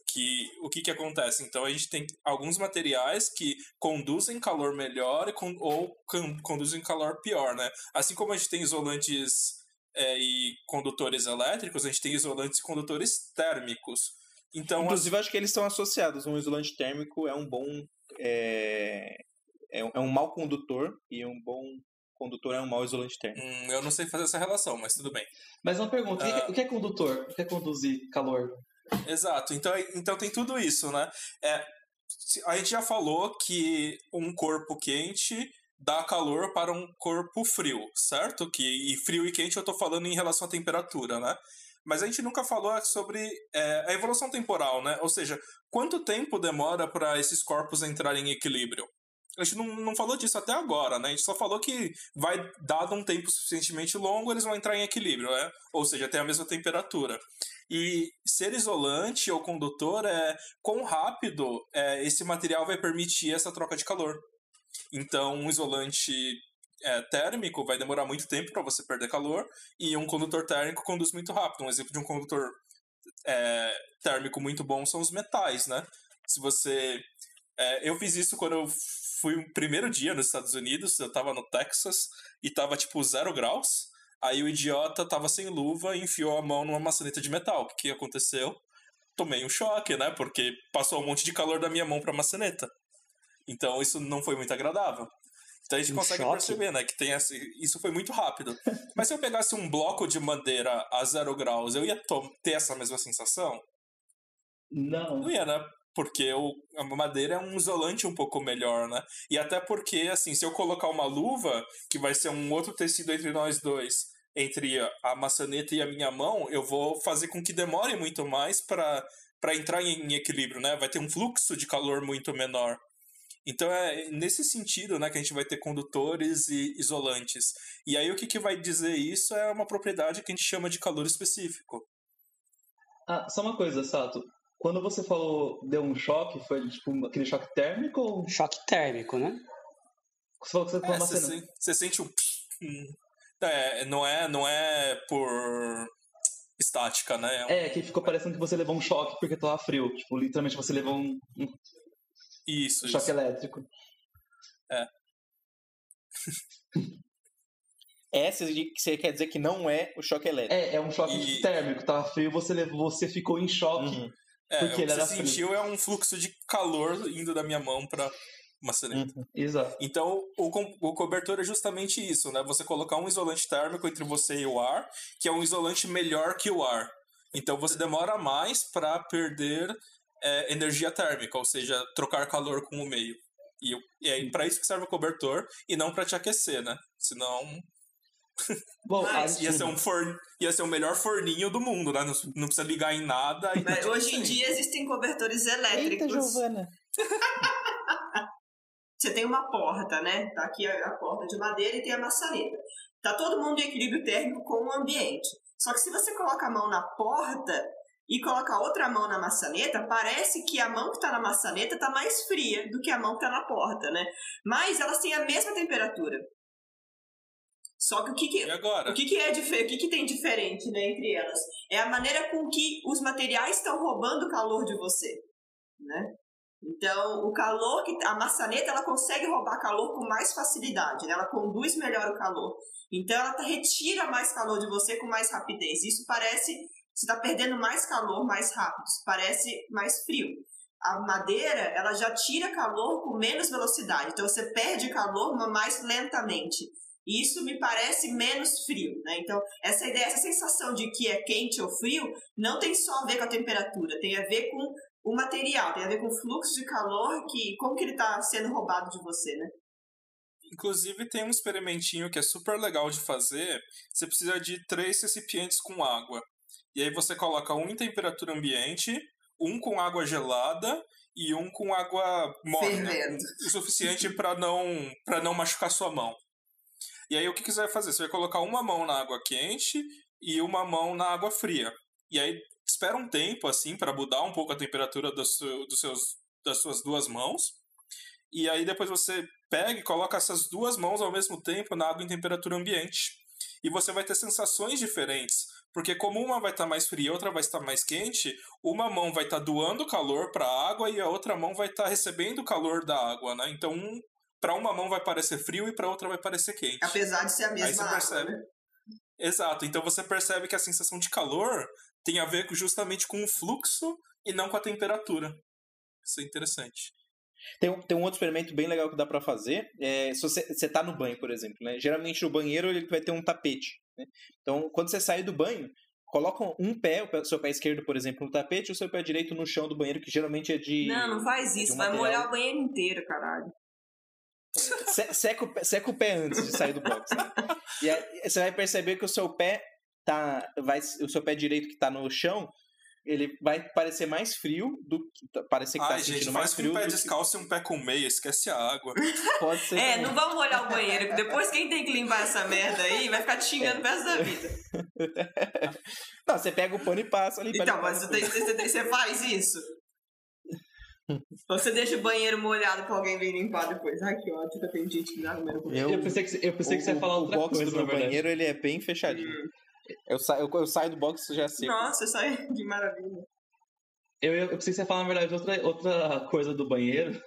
Que, o que, que acontece? Então a gente tem alguns materiais que conduzem calor melhor ou con- conduzem calor pior, né? Assim como a gente tem isolantes é, e condutores elétricos, a gente tem isolantes e condutores térmicos. Então, Inclusive, eu acho que eles estão associados. Um isolante térmico é um bom. É, é, um- é um mau condutor e um bom condutor é um mau isolante térmico. hum, eu não sei fazer essa relação, mas tudo bem. Mas uma pergunta, o que é- Ah. o que é condutor? O que é conduzir calor? Exato. Então, então tem tudo isso, né? É, a gente já falou que um corpo quente dá calor para um corpo frio, certo? Que, e frio e quente eu estou falando em relação à temperatura, né? Mas a gente nunca falou sobre é, a evolução temporal, né? Ou seja, quanto tempo demora para esses corpos entrarem em equilíbrio? A gente não, não falou disso até agora, né? A gente só falou que vai, dado um tempo suficientemente longo, eles vão entrar em equilíbrio, né? Ou seja, tem a mesma temperatura. E ser isolante ou condutor é quão rápido é, esse material vai permitir essa troca de calor. Então, um isolante é, térmico vai demorar muito tempo para você perder calor e um condutor térmico conduz muito rápido. Um exemplo de um condutor é, térmico muito bom são os metais, né? Se você é, eu fiz isso quando eu fui o primeiro dia nos Estados Unidos, eu tava no Texas e tava tipo zero graus. Aí o idiota tava sem luva e enfiou a mão numa maçaneta de metal. O que aconteceu? Tomei um choque, né? Porque passou um monte de calor da minha mão pra maçaneta. Então isso não foi muito agradável. Então a gente um consegue choque. perceber, né? Que tem essa... isso foi muito rápido. Mas se eu pegasse um bloco de madeira a zero graus, eu ia ter essa mesma sensação? Não. Não ia, né? Porque o, a madeira é um isolante um pouco melhor, né? E até porque, assim, se eu colocar uma luva, que vai ser um outro tecido entre nós dois, entre a maçaneta e a minha mão, eu vou fazer com que demore muito mais para entrar em equilíbrio, né? Vai ter um fluxo de calor muito menor. Então é nesse sentido né, que a gente vai ter condutores e isolantes. E aí o que, que vai dizer isso é uma propriedade que a gente chama de calor específico. Ah, só uma coisa, Sato. Quando você falou deu um choque, foi tipo aquele choque térmico ou. Choque térmico, né? Você falou que você, é, você, sente, você sente um. É, não é, não é por estática, né? É, um... é, que ficou parecendo que você levou um choque porque tava frio. Tipo, literalmente você levou um. um... Isso, choque isso. elétrico. É. Essa que você quer dizer que não é o choque elétrico. É, é um choque e... térmico, tava frio, você levou, você ficou em choque. Uhum. É, porque o que você sentiu é um fluxo de calor indo da minha mão para maçaneta. Uhum, exato. Então, o, o cobertor é justamente isso, né? Você colocar um isolante térmico entre você e o ar, que é um isolante melhor que o ar. Então, você demora mais para perder é, energia térmica, ou seja, trocar calor com o meio. E, e é para isso que serve o cobertor e não para te aquecer, né? Senão Bom, Mas, ia, ser um forn... ia ser o melhor forninho do mundo, né? Não, não precisa ligar em nada. Mas hoje em dia existem cobertores elétricos. Eita, Giovana. Você tem uma porta, né? Tá aqui a, a porta de madeira e tem a maçaneta. Tá todo mundo em equilíbrio térmico com o ambiente. Só que se você coloca a mão na porta e coloca outra mão na maçaneta, parece que a mão que está na maçaneta está mais fria do que a mão que está na porta, né? Mas elas têm a mesma temperatura. Só que o que, que, o que, que é o que, que tem diferente né, entre elas? É a maneira com que os materiais estão roubando o calor de você. Né? Então, o calor que a maçaneta ela consegue roubar calor com mais facilidade, né? ela conduz melhor o calor. Então, ela retira mais calor de você com mais rapidez. Isso parece você está perdendo mais calor mais rápido, parece mais frio. A madeira ela já tira calor com menos velocidade, então você perde calor mais lentamente. E isso me parece menos frio, né? Então, essa ideia, essa sensação de que é quente ou frio, não tem só a ver com a temperatura, tem a ver com o material, tem a ver com o fluxo de calor, que como que ele está sendo roubado de você, né? Inclusive tem um experimentinho que é super legal de fazer. Você precisa de três recipientes com água. E aí você coloca um em temperatura ambiente, um com água gelada e um com água morna, o suficiente para não para não machucar sua mão. E aí o que, que você vai fazer? Você vai colocar uma mão na água quente e uma mão na água fria. E aí espera um tempo assim para mudar um pouco a temperatura dos, dos seus, das suas duas mãos. E aí depois você pega e coloca essas duas mãos ao mesmo tempo na água em temperatura ambiente. E você vai ter sensações diferentes. Porque como uma vai estar tá mais fria e outra vai estar mais quente, uma mão vai estar tá doando calor para a água e a outra mão vai estar tá recebendo calor da água, né? Então um para uma mão vai parecer frio e para outra vai parecer quente. Apesar de ser a mesma Aí você água, percebe. Né? Exato. Então você percebe que a sensação de calor tem a ver justamente com o fluxo e não com a temperatura. Isso é interessante. Tem um, tem um outro experimento bem legal que dá para fazer. É, se você, você tá no banho, por exemplo, né? Geralmente o banheiro ele vai ter um tapete. Né? Então, quando você sai do banho, colocam um pé, o pé- seu pé esquerdo, por exemplo, no tapete, e o seu pé direito no chão do banheiro, que geralmente é de. Não, não faz isso. um Vai material- molhar o banheiro inteiro, caralho. Se- seca, o pé, seca o pé antes de sair do box. né? E aí você vai perceber que o seu pé tá. Vai, o seu pé direito que tá no chão, ele vai parecer mais frio do que. Parecer que tá Ai, sentindo gente, mais faz com frio. um pé do que- descalço e um pé com meia, esquece a água. Pode ser. É, também. não vamos molhar o banheiro, que depois quem tem que limpar essa merda aí vai ficar te xingando o resto da vida. Não, você pega o pano e passa ali. Então, mas você, tem- você, tem- você faz isso? Ou você deixa o banheiro molhado pra alguém vir limpar depois? Ai, que ótimo, eu tenho gente que dá. Eu- Eu pensei que, eu pensei que você ia o- falar o outra box coisa, do banheiro, ele é bem fechadinho. Eu, sa eu, eu saio do box e já sei. Nossa, aí que maravilha. Eu, eu pensei que você ia falar, na verdade, outra, outra coisa do banheiro.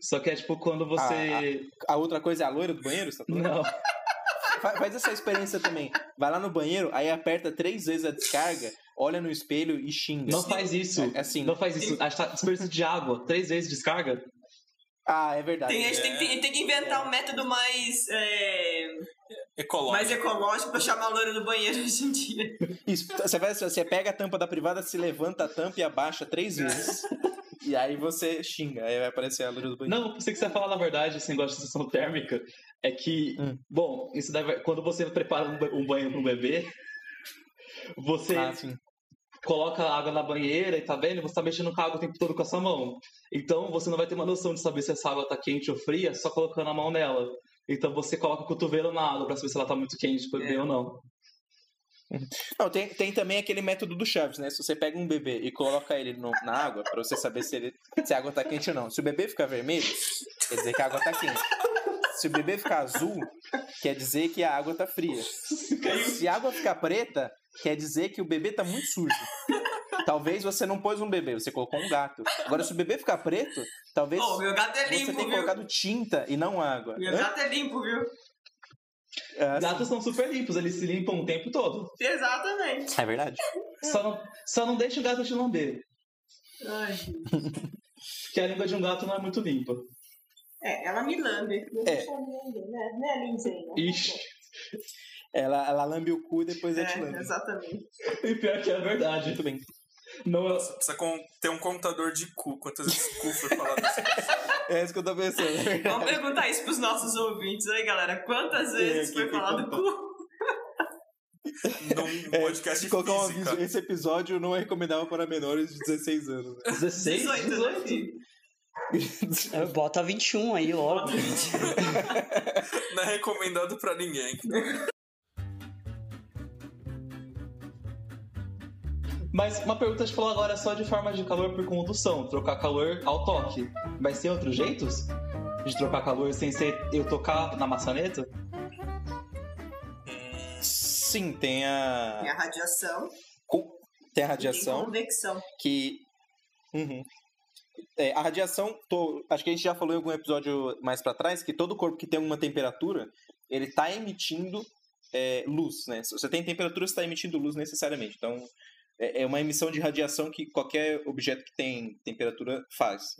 Só que é tipo quando você. A outra coisa é a loira do banheiro? Você tá? Não. Fa- Faz essa experiência também. Vai lá no banheiro, aí aperta três vezes a descarga, olha no espelho e xinga. Não faz isso. É assim. Não faz isso. Acho que tá desperdício de água. Três vezes descarga. Ah, é verdade. Tem, a gente tem, que- tem, tem que inventar um método mais, é, Ecológico. mais ecológico pra chamar a loira do banheiro hoje em dia. Isso, você, vai, você pega a tampa da privada, se levanta a tampa e abaixa três vezes. e aí você xinga, aí vai aparecer a loira do banheiro. Não, eu pensei que você falar, na verdade, esse negócio de sensação térmica. É que, Hum. bom, isso deve, quando você prepara um, ba- banho para um bebê, você Ah. Coloca a água na banheira e tá vendo? Você tá mexendo com a água o tempo todo com a sua mão. Então você não vai ter uma noção de saber se essa água tá quente ou fria só colocando a mão nela. Então você coloca o cotovelo na água pra saber se ela tá muito quente É. ou não. Não, tem, tem também aquele método do Chaves, né? Se você pega um bebê e coloca ele no- na água, pra você saber se, ele, se a água tá quente ou não. Se o bebê ficar vermelho, quer dizer que a água tá quente. Se o bebê ficar azul, quer dizer que a água tá fria. Se a água ficar preta, quer dizer que o bebê tá muito sujo. Talvez você não pôs um bebê, você colocou um gato. Agora, se o bebê ficar preto, talvez Ô, meu gato é você limpo, tenha viu? colocado tinta e não água. Meu Hã? gato é limpo, viu? É, assim. Gatos são super limpos, eles se limpam o tempo todo. Exatamente. É verdade. Só não, só não deixa o gato te lamber. Ai, gente. Porque a língua de um gato não é muito limpa. É, ela me lambe. É. Né, né, Lindsay? Ixi. Ela, ela lambe o cu e depois é, É, te lambe. exatamente. E pior que é verdade. Muito bem. Não, Nossa, precisa ter um contador de cu. Quantas vezes cu foi falado assim? É isso que eu tô pensando. é. Vamos perguntar isso pros nossos ouvintes aí, galera. Quantas vezes aqui foi falado cu? Num É, podcast de de colocar um aviso, esse episódio não é recomendável para menores de 16 anos. né? 16, 18, né, 18. Bota 21 aí logo. Não é recomendado pra ninguém. Mas uma pergunta a gente falou agora só de forma de calor por condução, trocar calor ao toque. Vai ser outros jeitos? De trocar calor sem ser eu tocar na maçaneta? Sim, tem Tem a. a radiação. Tem a e Tem radiação convecção. que. Uhum. É, a radiação, tô- acho que a gente já falou em algum episódio mais pra trás, que todo corpo que tem uma temperatura, ele tá emitindo é, luz, né? Se você tem temperatura, você está emitindo luz necessariamente. Então, é é uma emissão de radiação que qualquer objeto que tem temperatura faz.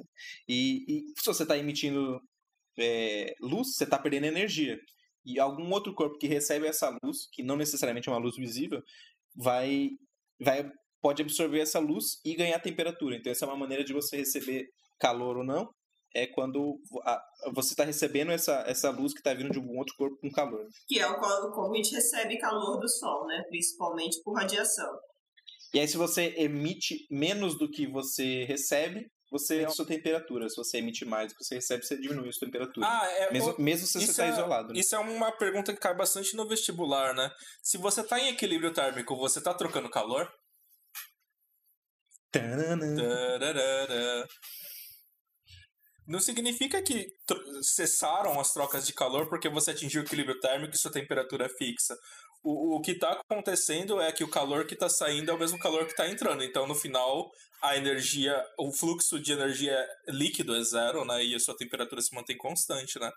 E, e se você está emitindo é, luz, você está perdendo energia. E algum outro corpo que recebe essa luz, que não necessariamente é uma luz visível, vai, vai pode absorver essa luz e ganhar temperatura. Então, essa é uma maneira de você receber calor ou não. É quando a- você está recebendo essa, essa luz que está vindo de algum outro corpo com calor. Que é o qual- como a gente recebe calor do Sol, né? Principalmente por radiação. E aí, se você emite menos do que você recebe, você aumenta a sua temperatura. Se você emite mais do que você recebe, você diminui a sua temperatura. Ah, é. mesmo, o- mesmo se você está é- isolado. Né? Isso é uma pergunta que cai bastante no vestibular, né? Se você tá em equilíbrio térmico, você tá trocando calor? Tararara. Não significa que cessaram as trocas de calor porque você atingiu o equilíbrio térmico e sua temperatura é fixa. O, o que está acontecendo é que o calor que está saindo é o mesmo calor que está entrando. Então, no final, a energia, o fluxo de energia líquido é zero, né? E a sua temperatura se mantém constante, né?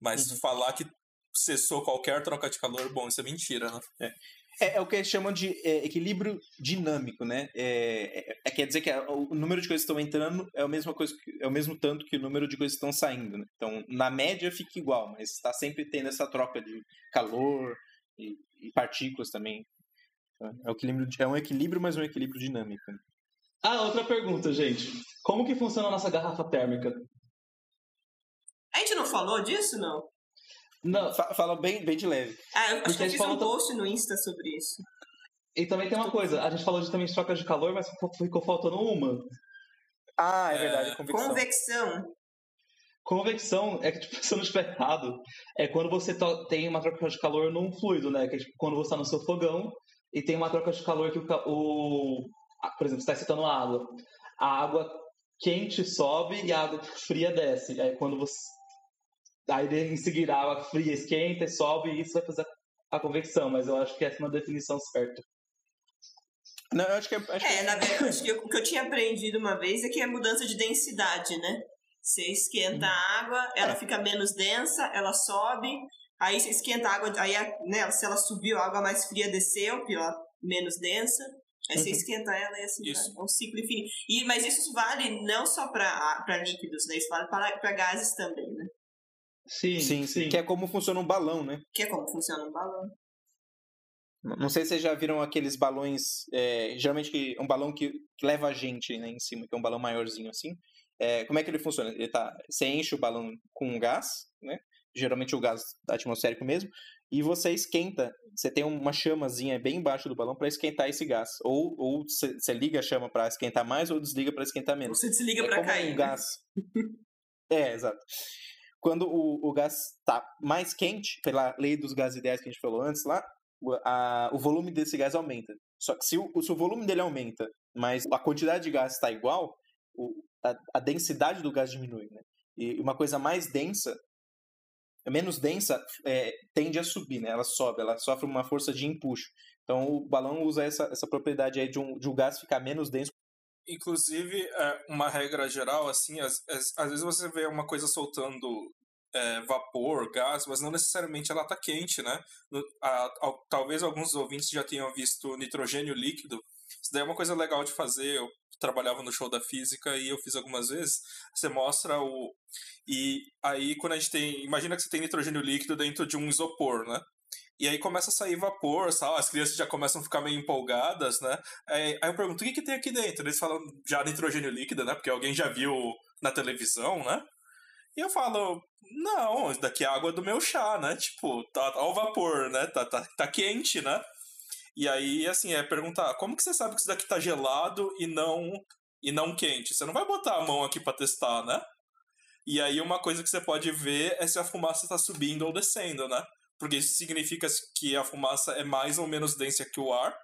Mas Uhum. falar que cessou qualquer troca de calor, bom, isso é mentira, né? É, é o que eles chamam de é, equilíbrio dinâmico, né? É, é- é- quer dizer que a- o número de coisas que estão entrando é a mesma coisa, que- é o mesmo tanto que o número de coisas que estão saindo. Né? Então, na média fica igual, mas está sempre tendo essa troca de calor e, e partículas também. É, o equilíbrio, é um equilíbrio, mas um equilíbrio dinâmico. Ah, outra pergunta, gente. Como que funciona a nossa garrafa térmica? A gente não falou disso, não? Não, Fa- Fala bem, bem de leve. Ah, eu acho que a eu gente fiz um post no Insta sobre isso. e também tem uma coisa, a gente falou de também trocas de calor, mas ficou- faltando uma. Ah, é É, verdade, convecção. Convecção. Convecção é que, tipo, se eu não estiver errado, é quando você tem uma troca de calor num fluido, né? Que é tipo quando você está no seu fogão e tem uma troca de calor que o. o por exemplo, você está excitando água. A água quente sobe e a água fria desce. Aí quando você. Aí em seguida a água fria esquenta e sobe e isso vai fazer a convecção, mas eu acho que essa é uma definição certa. Não, eu acho que é. Acho que É, na verdade, acho que eu- o que eu tinha aprendido uma vez é que é mudança de densidade, né? Você esquenta a água, ela É. fica menos densa, ela sobe, aí você esquenta a água, aí a- né, se ela subiu, a água mais fria desceu, pior, menos densa. Aí você Uhum. esquenta ela e assim Isso. vai. É um ciclo infinito. E, mas isso vale não só para líquidos, né? Isso vale para gases também, né? Sim, Sim, sim. Que é como funciona um balão, né? Que é como funciona um balão. Não sei se vocês já viram aqueles balões. é, geralmente que um balão que, que leva a gente né, em cima, que é um balão maiorzinho assim. É, como é que ele funciona? Ele tá, você enche o balão com um gás, né? Geralmente o gás atmosférico mesmo, e você esquenta. Você tem uma chamazinha bem embaixo do balão para esquentar esse gás. Ou, ou você liga a chama para esquentar mais ou desliga para esquentar menos. Você desliga é para cair. um né? gás. é, exato. Quando o, o gás está mais quente, pela lei dos gases ideais que a gente falou antes lá, o, a- o volume desse gás aumenta. Só que se o, se o volume dele aumenta, mas a quantidade de gás está igual, o- a, a densidade do gás diminui. Né? E uma coisa mais densa, menos densa, é, tende a subir, né? ela sobe, ela sofre uma força de empuxo. Então o balão usa essa, essa propriedade aí de um, de um gás ficar menos denso. Inclusive, é, uma regra geral, assim, às, vezes você vê uma coisa soltando é, vapor, gás, mas não necessariamente ela está quente, né? No- a- al- talvez alguns ouvintes já tenham visto nitrogênio líquido. Isso daí é uma coisa legal de fazer. Eu trabalhava no show da física e eu fiz algumas vezes. Você mostra o. E aí, quando a gente tem. Imagina que você tem nitrogênio líquido dentro de um isopor, né? E aí começa a sair vapor, sabe? as crianças já começam a ficar meio empolgadas, né? Aí, eu pergunto, o que, que tem aqui dentro? Eles falam já nitrogênio líquido, né? Porque alguém já viu na televisão, né? E eu falo, não, isso daqui é água do meu chá, né? Tipo, tá, tá o vapor, né? Tá, tá, tá quente, né? E aí, assim, é perguntar, como que você sabe que isso daqui tá gelado e não e não quente? Você não vai botar a mão aqui para testar, né? E aí uma coisa que você pode ver é se a fumaça está subindo ou descendo, né? Porque isso significa que a fumaça é mais ou menos densa que o ar.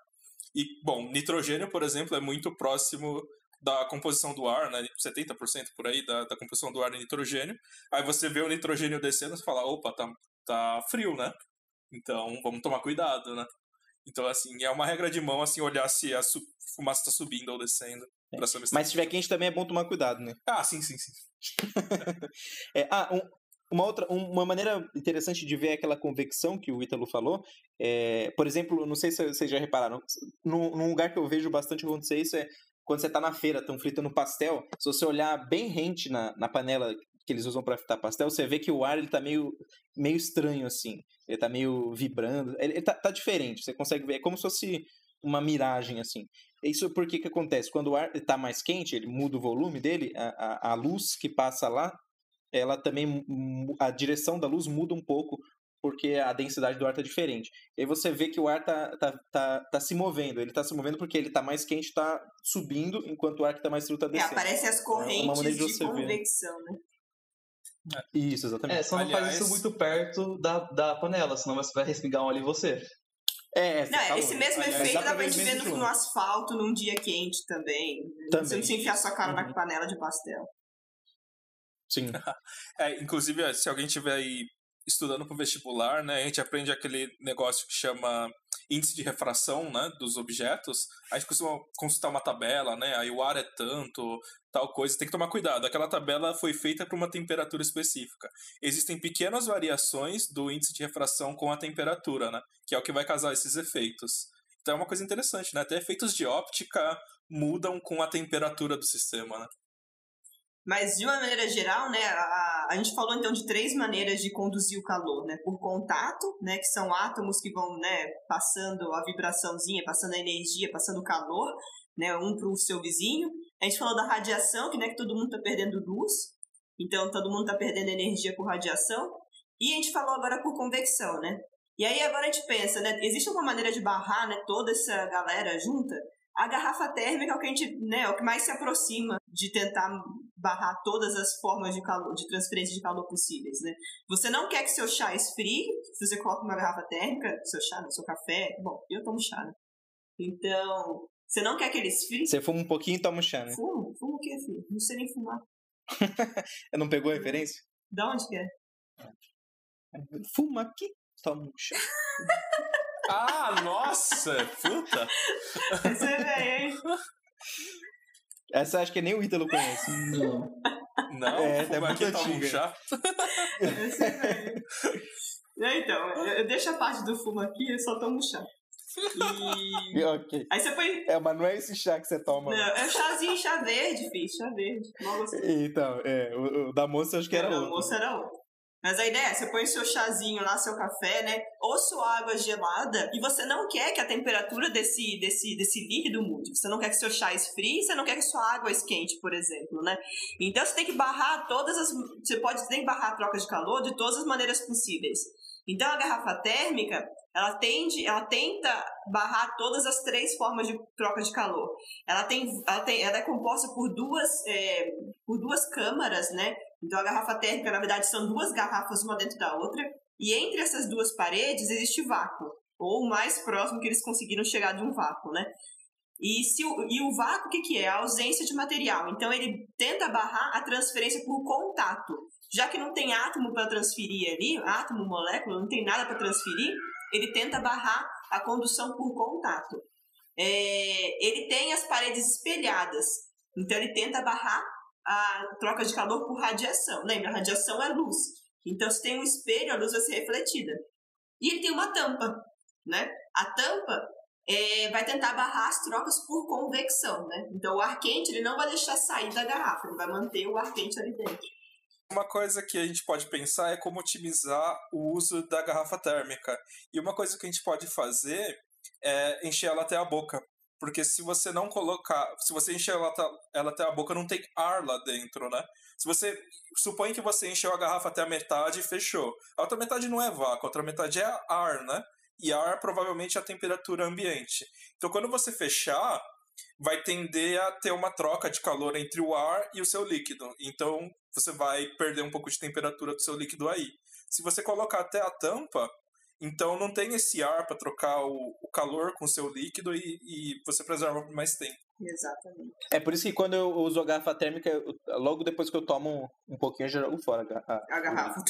E, bom, nitrogênio, por exemplo, é muito próximo da composição do ar, né? 70% por aí da, da composição do ar é nitrogênio. Aí você vê o nitrogênio descendo e fala, opa, tá, tá frio, né? Então vamos tomar cuidado, né? Então, assim, é uma regra de mão, assim, olhar se a fumaça está subindo ou descendo. Se Mas se tiver quente também é bom tomar cuidado, né? Ah, sim, sim, sim. É, ah, um- uma outra, um- uma maneira interessante de ver aquela convecção que o Ítalo falou, é, por exemplo, não sei se vocês já repararam, num, lugar que eu vejo bastante acontecer isso é quando você está na feira, estão fritando pastel, se você olhar bem rente na, na panela que eles usam para fritar pastel, você vê que o ar ele tá meio, meio estranho assim, ele tá meio vibrando, ele, ele tá, tá diferente, você consegue ver, é como se fosse uma miragem assim. Isso por que que acontece? Quando o ar está mais quente, ele muda o volume dele, a, a, a luz que passa lá ela também a direção da luz muda um pouco porque a densidade do ar está diferente. E aí você vê que o ar tá, tá, tá, tá se movendo. Ele está se movendo porque ele está mais quente, está subindo, enquanto o ar que está mais frio está É, descendo. aparecem as correntes maneira de de, ver. convecção, né? Isso, exatamente. É, só não faz Aliás- isso muito perto da, da panela, senão você vai respingar um óleo em você. É, é, Não, tá esse louco. mesmo Aliás, efeito dá pra gente ver no, no asfalto num dia quente também. Também. Você não se enfiar sua cara Uhum. na panela de pastel. Sim. É, inclusive, se alguém tiver aí estudando para o vestibular, né, a gente aprende aquele negócio que chama índice de refração, né, dos objetos. A gente costuma consultar uma tabela, né, aí o ar é tanto, tal coisa. Tem que tomar cuidado. Aquela tabela foi feita para uma temperatura específica. Existem pequenas variações do índice de refração com a temperatura, né, que é o que vai causar esses efeitos. Então é uma coisa interessante, né? Até efeitos de óptica mudam com a temperatura do sistema, né? Mas, de uma maneira geral, né, a, a gente falou então de três maneiras de conduzir o calor, né? Por contato, né, que são átomos que vão, né, passando a vibraçãozinha, passando a energia, passando o calor, né, um para o seu vizinho. A gente falou da radiação, que, né, que todo mundo está perdendo luz, então todo mundo está perdendo energia por radiação. E a gente falou agora por convecção, né? E aí agora a gente pensa, né, existe alguma maneira de barrar, né, toda essa galera junta? A garrafa térmica é o que a gente, né, é o que mais se aproxima de tentar barrar todas as formas de calor, de transferência de calor possíveis, né? Você não quer que seu chá esfrie, se você coloca uma garrafa térmica, seu chá, seu café, bom, eu tomo chá, né? Então, você não quer que ele esfrie? Você fuma um pouquinho e toma um chá, né? Fumo? Fumo o quê, filho? Não sei nem fumar. não pegou a referência? Da onde que é? Fuma aqui, toma um chá. Ah, nossa! Puta! Você é hein? Essa acho que nem o Ítalo conhece. Não. Não, É, é muito aqui, toma um antiga. chá. Esse é É, Então, eu deixo a parte do fumo aqui, eu só tomo chá. E... ok. Aí você põe... É, mas não é esse chá que você toma. Não, é chazinho, chá verde, filho, chá verde. Gostei. Então, é, o, o da moça acho que era Não, outro. moça era outro. Mas a ideia é, você põe seu chazinho lá, seu café, né? Ou sua água gelada, e você não quer que a temperatura desse, desse, desse líquido mude. Você não quer que seu chá esfrie, você não quer que sua água esquente, por exemplo, né? Então você tem que barrar todas as. Você pode tem que barrar a troca de calor de todas as maneiras possíveis. Então a garrafa térmica, ela tende, ela tenta barrar todas as três formas de troca de calor. Ela tem, ela tem, ela é composta por duas, é, por duas câmaras, né? Então a garrafa térmica, na verdade, são duas garrafas uma dentro da outra, e entre essas duas paredes existe vácuo, ou o mais próximo que eles conseguiram chegar de um vácuo, né? E, se o, e o vácuo, o que, que é? A ausência de material. Então ele tenta barrar a transferência por contato. Já que não tem átomo para transferir ali, átomo, molécula, não tem nada para transferir, ele tenta barrar a condução por contato. É, ele tem as paredes espelhadas, então ele tenta barrar a troca de calor por radiação. Lembra, a radiação é luz. Então, se tem um espelho, a luz vai ser refletida. E ele tem uma tampa, né? A tampa é, vai tentar barrar as trocas por convecção, né? Então, o ar quente ele não vai deixar sair da garrafa, ele vai manter o ar quente ali dentro. Uma coisa que a gente pode pensar é como otimizar o uso da garrafa térmica. E uma coisa que a gente pode fazer é encher ela até a boca. Porque se você não colocar, se você encher ela, ela até a boca, não tem ar lá dentro, né? Se você supõe que você encheu a garrafa até a metade e fechou. A outra metade não é vácuo, a outra metade é ar, né? E ar provavelmente é a temperatura ambiente. Então quando você fechar, vai tender a ter uma troca de calor entre o ar e o seu líquido. Então você vai perder um pouco de temperatura do seu líquido aí. Se você colocar até a tampa, então não tem esse ar para trocar o, o calor com o seu líquido e, e você preserva por mais tempo. Exatamente. É por isso que quando eu uso a garrafa térmica, eu- logo depois que eu tomo um pouquinho, eu já jogo fora a, a- A garrafa.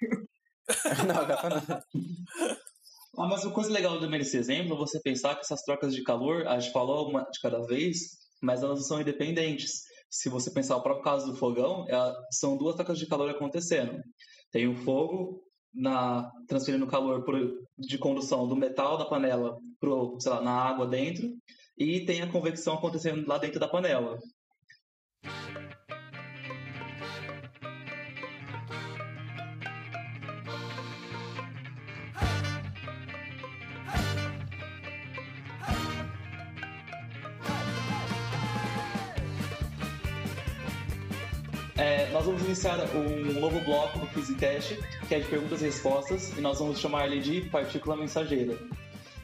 não, a garrafa não. Ah, mas uma coisa legal também nesse exemplo é você pensar que essas trocas de calor, a gente falou uma de cada vez, mas elas são independentes. Se você pensar o próprio caso do fogão, é- são duas trocas de calor acontecendo. Tem o fogo na, transferindo calor por, de condução do metal da panela pro, sei lá, na água dentro, e tem a convecção acontecendo lá dentro da panela. Nós vamos iniciar um novo bloco do Physicast, que é de perguntas e respostas, e nós vamos chamar ele de partícula mensageira.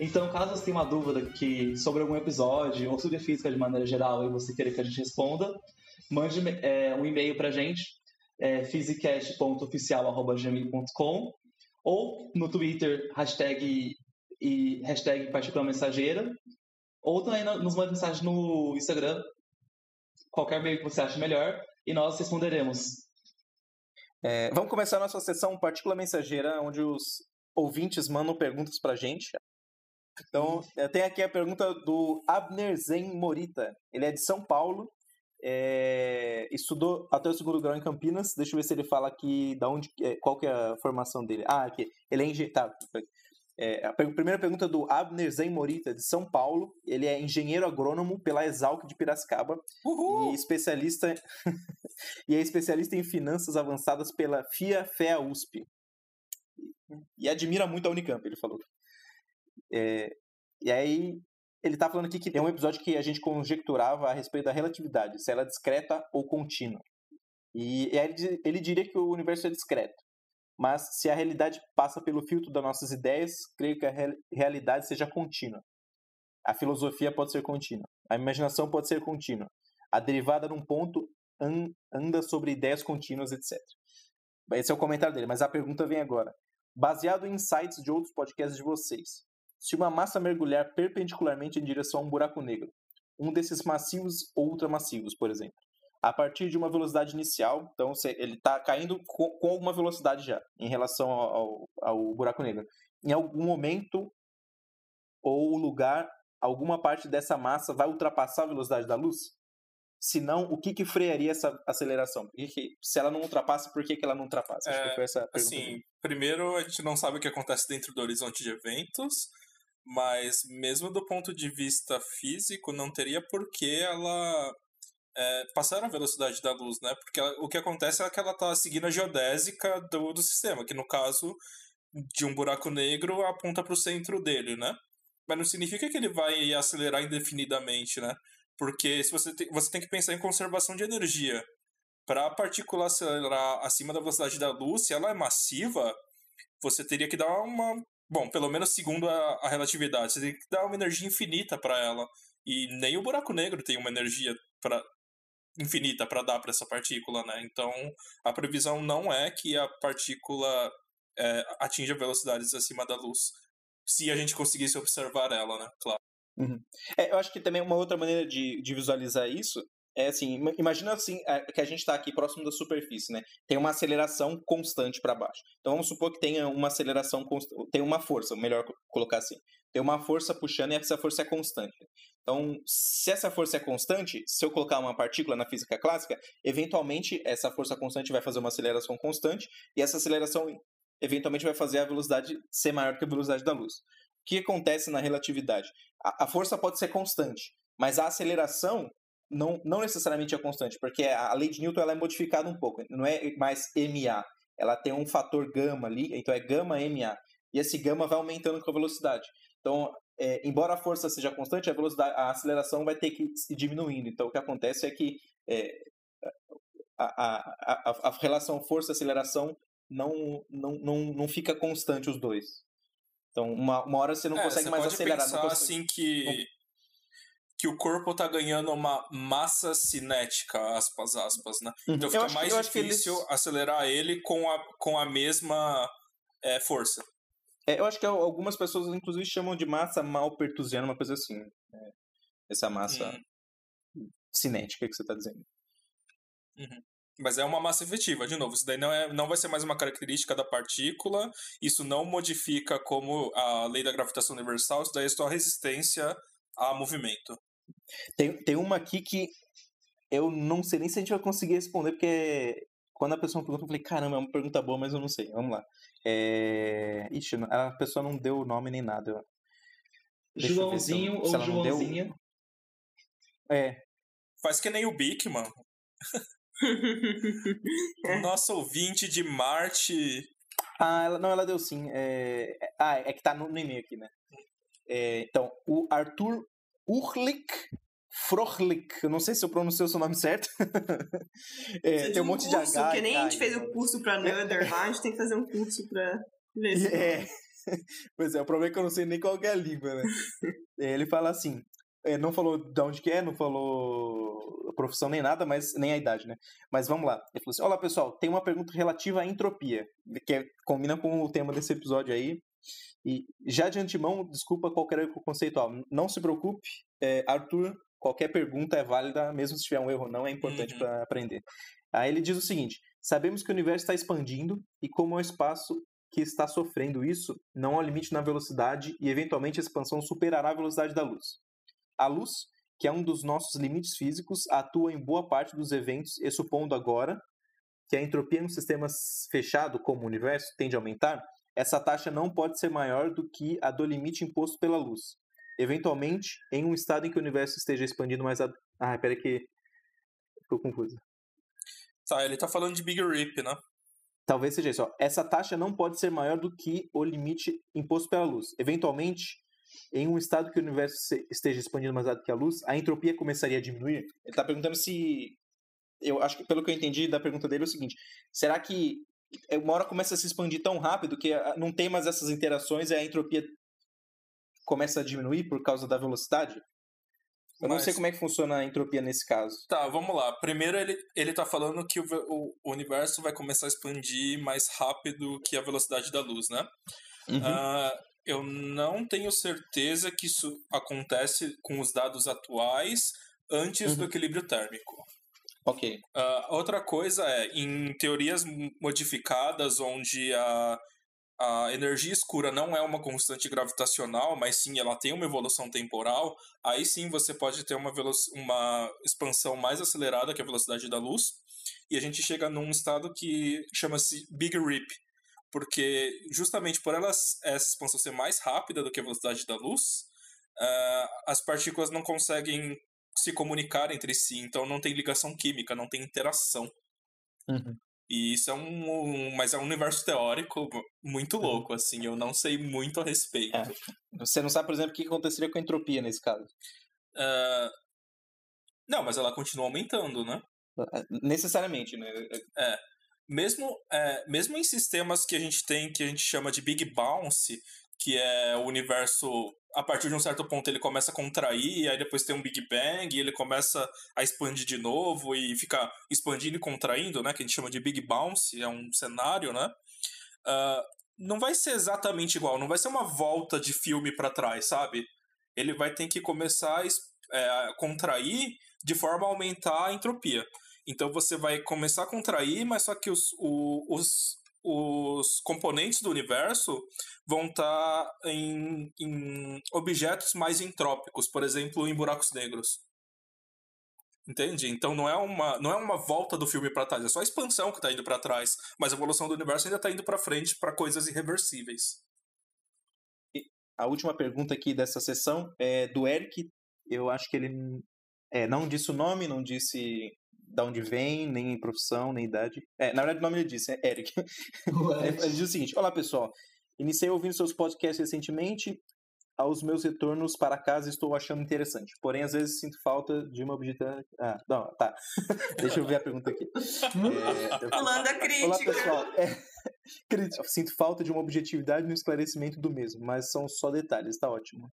Então, caso você tenha uma dúvida que, sobre algum episódio ou sobre física de maneira geral e você queira que a gente responda, mande é, um e-mail para a gente, é, physicast.oficial.gmail.com ou no Twitter, hashtag, e, hashtag partícula mensageira, ou também no- nos mande mensagem no Instagram, qualquer meio que você ache melhor, e nós responderemos. É, vamos começar a nossa sessão Partícula Mensageira, onde os ouvintes mandam perguntas pra gente. Então, eh, tem aqui a pergunta do Abner Zen Morita. Ele é de São Paulo, é, estudou até o segundo grau em Campinas. Deixa eu ver se ele fala aqui da onde, eh, qual que é a formação dele. Ah, aqui. Ele é engenheiro. Tá. É, a primeira pergunta é do Abner Zen Morita, de São Paulo. Ele é engenheiro agrônomo pela Exalc de Piracicaba Uhul! e especialista e é especialista em finanças avançadas pela FIA FEA USP. E admira muito a Unicamp, ele falou. É, e aí ele tá falando aqui que é um episódio que a gente conjecturava a respeito da relatividade, se ela é discreta ou contínua. E, e aí ele, ele diria que o universo é discreto. Mas se a realidade passa pelo filtro das nossas ideias, creio que a real- realidade seja contínua. A filosofia pode ser contínua. A imaginação pode ser contínua. A derivada num ponto an- anda sobre ideias contínuas, etc. Esse é o comentário dele, mas a pergunta vem agora. Baseado em insights de outros podcasts de vocês, se uma massa mergulhar perpendicularmente em direção a um buraco negro, um desses massivos ou ultramassivos, por exemplo, a partir de uma velocidade inicial, então ele está caindo com, com alguma velocidade já em relação ao, ao- ao buraco negro. Em algum momento ou lugar, alguma parte dessa massa vai ultrapassar a velocidade da luz? Se não, o que, que frearia essa aceleração? Que se ela não ultrapassa, por que, que ela não ultrapassa? Acho É, que foi essa a pergunta. Assim, primeiro a gente não sabe o que acontece dentro do horizonte de eventos, mas mesmo do ponto de vista físico, não teria por que ela é, passar a velocidade da luz, né? Porque ela- o que acontece é que ela está seguindo a geodésica do, do sistema, que no caso de um buraco negro aponta para o centro dele, né? Mas não significa que ele vai acelerar indefinidamente, né? Porque se você, tem, você tem que pensar em conservação de energia. Para a partícula acelerar acima da velocidade da luz, se ela é massiva, você teria que dar uma. Bom, pelo menos segundo a, a relatividade, você teria que dar uma energia infinita para ela. E nem o buraco negro tem uma energia infinita para dar para essa partícula, né? Então a previsão não é que a partícula é, atinja velocidades acima da luz. Se a gente conseguisse observar ela, né? Claro. É, eu acho que também uma outra maneira de, de visualizar isso é assim, ima- imagina assim a- que a gente está aqui próximo da superfície, né? Tem uma aceleração constante para baixo. Então vamos supor que tenha uma aceleração constante, tem uma força, melhor co- colocar assim. Tem uma força puxando e essa força é constante. Então, se essa força é constante, se eu colocar uma partícula na física clássica, eventualmente essa força constante vai fazer uma aceleração constante e essa aceleração eventualmente vai fazer a velocidade ser maior que a velocidade da luz. O que acontece na relatividade? A, a força pode ser constante, mas a aceleração não, não necessariamente é constante, porque a, lei de Newton ela é modificada um pouco. Não é mais MA, ela tem um fator gama ali, então é gama MA. E esse gama vai aumentando com a velocidade. Então, é, embora a força seja constante, a velocidade, a aceleração vai ter que ir diminuindo. Então, o que acontece é que é, a, a, a, a relação força-aceleração não, não, não, não fica constante os dois. Então, uma, uma hora você não É, consegue você mais pode acelerar. pensar não consegue... assim que que o corpo tá ganhando uma massa cinética, aspas, aspas, né? Uhum. Então fica mais difícil eles- acelerar ele com a, com a mesma é, força. É, eu acho que algumas pessoas, inclusive, chamam de massa malpertusiana, uma coisa assim. né? Essa massa Hum. cinética que você está dizendo. Mas é uma massa efetiva, de novo. Isso daí não, é, não vai ser mais uma característica da partícula. Isso não modifica como a lei da gravitação universal. Isso daí é só resistência a movimento. Tem, tem uma aqui que eu não sei nem se a gente vai conseguir responder, porque quando a pessoa pergunta, eu falei, caramba, é uma pergunta boa, mas eu não sei. Vamos lá. É... Ixi, a pessoa não deu o nome nem nada. eu- Deixa eu eu- Joãozinho se ou não deu- Joãozinha. É, Faz que nem o Bic, mano. Nosso ouvinte de Marte. Ah, ela, não, ela deu sim. É, é- ah, é que tá no, no e-mail aqui, né? É, então, o Arthur Urlich Frohlich, eu não sei se eu pronunciei o seu nome certo. É, tem um de monte curso, de H. Que nem a gente fez o então. curso pra Nether lá, a gente tem que fazer um curso pra ver se. É. Pois é, o problema é que eu não sei nem qual é a língua, né? É, Ele fala assim, é, não falou de onde que é, não falou profissão nem nada, mas nem a idade, né? Mas vamos lá. Ele falou assim: Olá pessoal, tem uma pergunta relativa à entropia, que é- combina com o tema desse episódio aí. E já de antemão, desculpa qualquer erro conceitual. Não se preocupe, é, Arthur, qualquer pergunta é válida, mesmo se tiver um erro ou não, é importante Uhum. para aprender. Aí ele diz o seguinte: sabemos que o universo está expandindo e como é o espaço que está sofrendo isso, não há limite na velocidade e eventualmente a expansão superará a velocidade da luz. A luz, que é um dos nossos limites físicos, atua em boa parte dos eventos e supondo agora que a entropia em um sistema fechado como o universo tende a aumentar, essa taxa não pode ser maior do que a do limite imposto pela luz. Eventualmente, em um estado em que o universo esteja expandindo mais... A... Ah, pera que... Ficou confuso. Tá, ele tá falando de Big Rip, né? Talvez seja isso. Ó. Essa taxa não pode ser maior do que o limite imposto pela luz. Eventualmente, em um estado que o universo esteja expandindo mais rápido que a luz, a entropia começaria a diminuir? Ele está perguntando se. Eu acho que, pelo que eu entendi da pergunta dele, é o seguinte: será que uma hora começa a se expandir tão rápido que ah, não tem mais essas interações e a entropia começa a diminuir por causa da velocidade? Eu não sei como é que funciona a entropia nesse caso. Tá, vamos lá. Primeiro ele, ele tá falando que o, o, o universo vai começar a expandir mais rápido que a velocidade da luz, né? Uhum. Uh, eu não tenho certeza que isso acontece com os dados atuais antes uhum. do equilíbrio térmico. Ok. Uh, outra coisa é, em teorias modificadas, onde a, a energia escura não é uma constante gravitacional, mas sim ela tem uma evolução temporal, aí sim você pode ter uma, uma expansão mais acelerada que a velocidade da luz, e a gente chega num estado que chama-se Big Rip, porque justamente por elas, essa expansão ser mais rápida do que a velocidade da luz, uh, as partículas não conseguem se comunicar entre si, então não tem ligação química, não tem interação. Uhum. E isso é um, mas é um universo teórico muito uhum. louco, assim, eu não sei muito a respeito. É. Você não sabe, por exemplo, o que aconteceria com a entropia nesse caso? Uh, não, mas ela continua aumentando, né? É, necessariamente, né? É. Mesmo, é, mesmo em sistemas que a gente tem, que a gente chama de Big Bounce, que é o universo, a partir de um certo ponto ele começa a contrair, aí depois tem um Big Bang, e ele começa a expandir de novo e fica expandindo e contraindo, né? Que a gente chama de Big Bounce, é um cenário, né? Uh, não vai ser exatamente igual, não vai ser uma volta de filme para trás, sabe? Ele vai ter que começar a é, contrair de forma a aumentar a entropia. Então você vai começar a contrair, mas só que os, os, os componentes do universo vão estar tá em, em objetos mais entrópicos, por exemplo, em buracos negros. Entende? Então não é uma, não é uma volta do filme para trás, é só a expansão que está indo para trás, mas a evolução do universo ainda está indo para frente para coisas irreversíveis. A última pergunta aqui dessa sessão é do Eric. Eu acho que ele é, não disse o nome, não disse de onde vem, nem profissão, nem idade. É, na verdade, o nome ele disse, é Eric. ele diz o seguinte: Olá pessoal, iniciei ouvindo seus podcasts recentemente. Aos meus retornos para casa estou achando interessante. Porém, às vezes sinto falta de uma objetividade. Ah, não, tá. Deixa eu ver a pergunta aqui. É, Falando a crítica. Olá, pessoal. É, sinto falta de uma objetividade no esclarecimento do mesmo, mas são só detalhes, tá ótimo.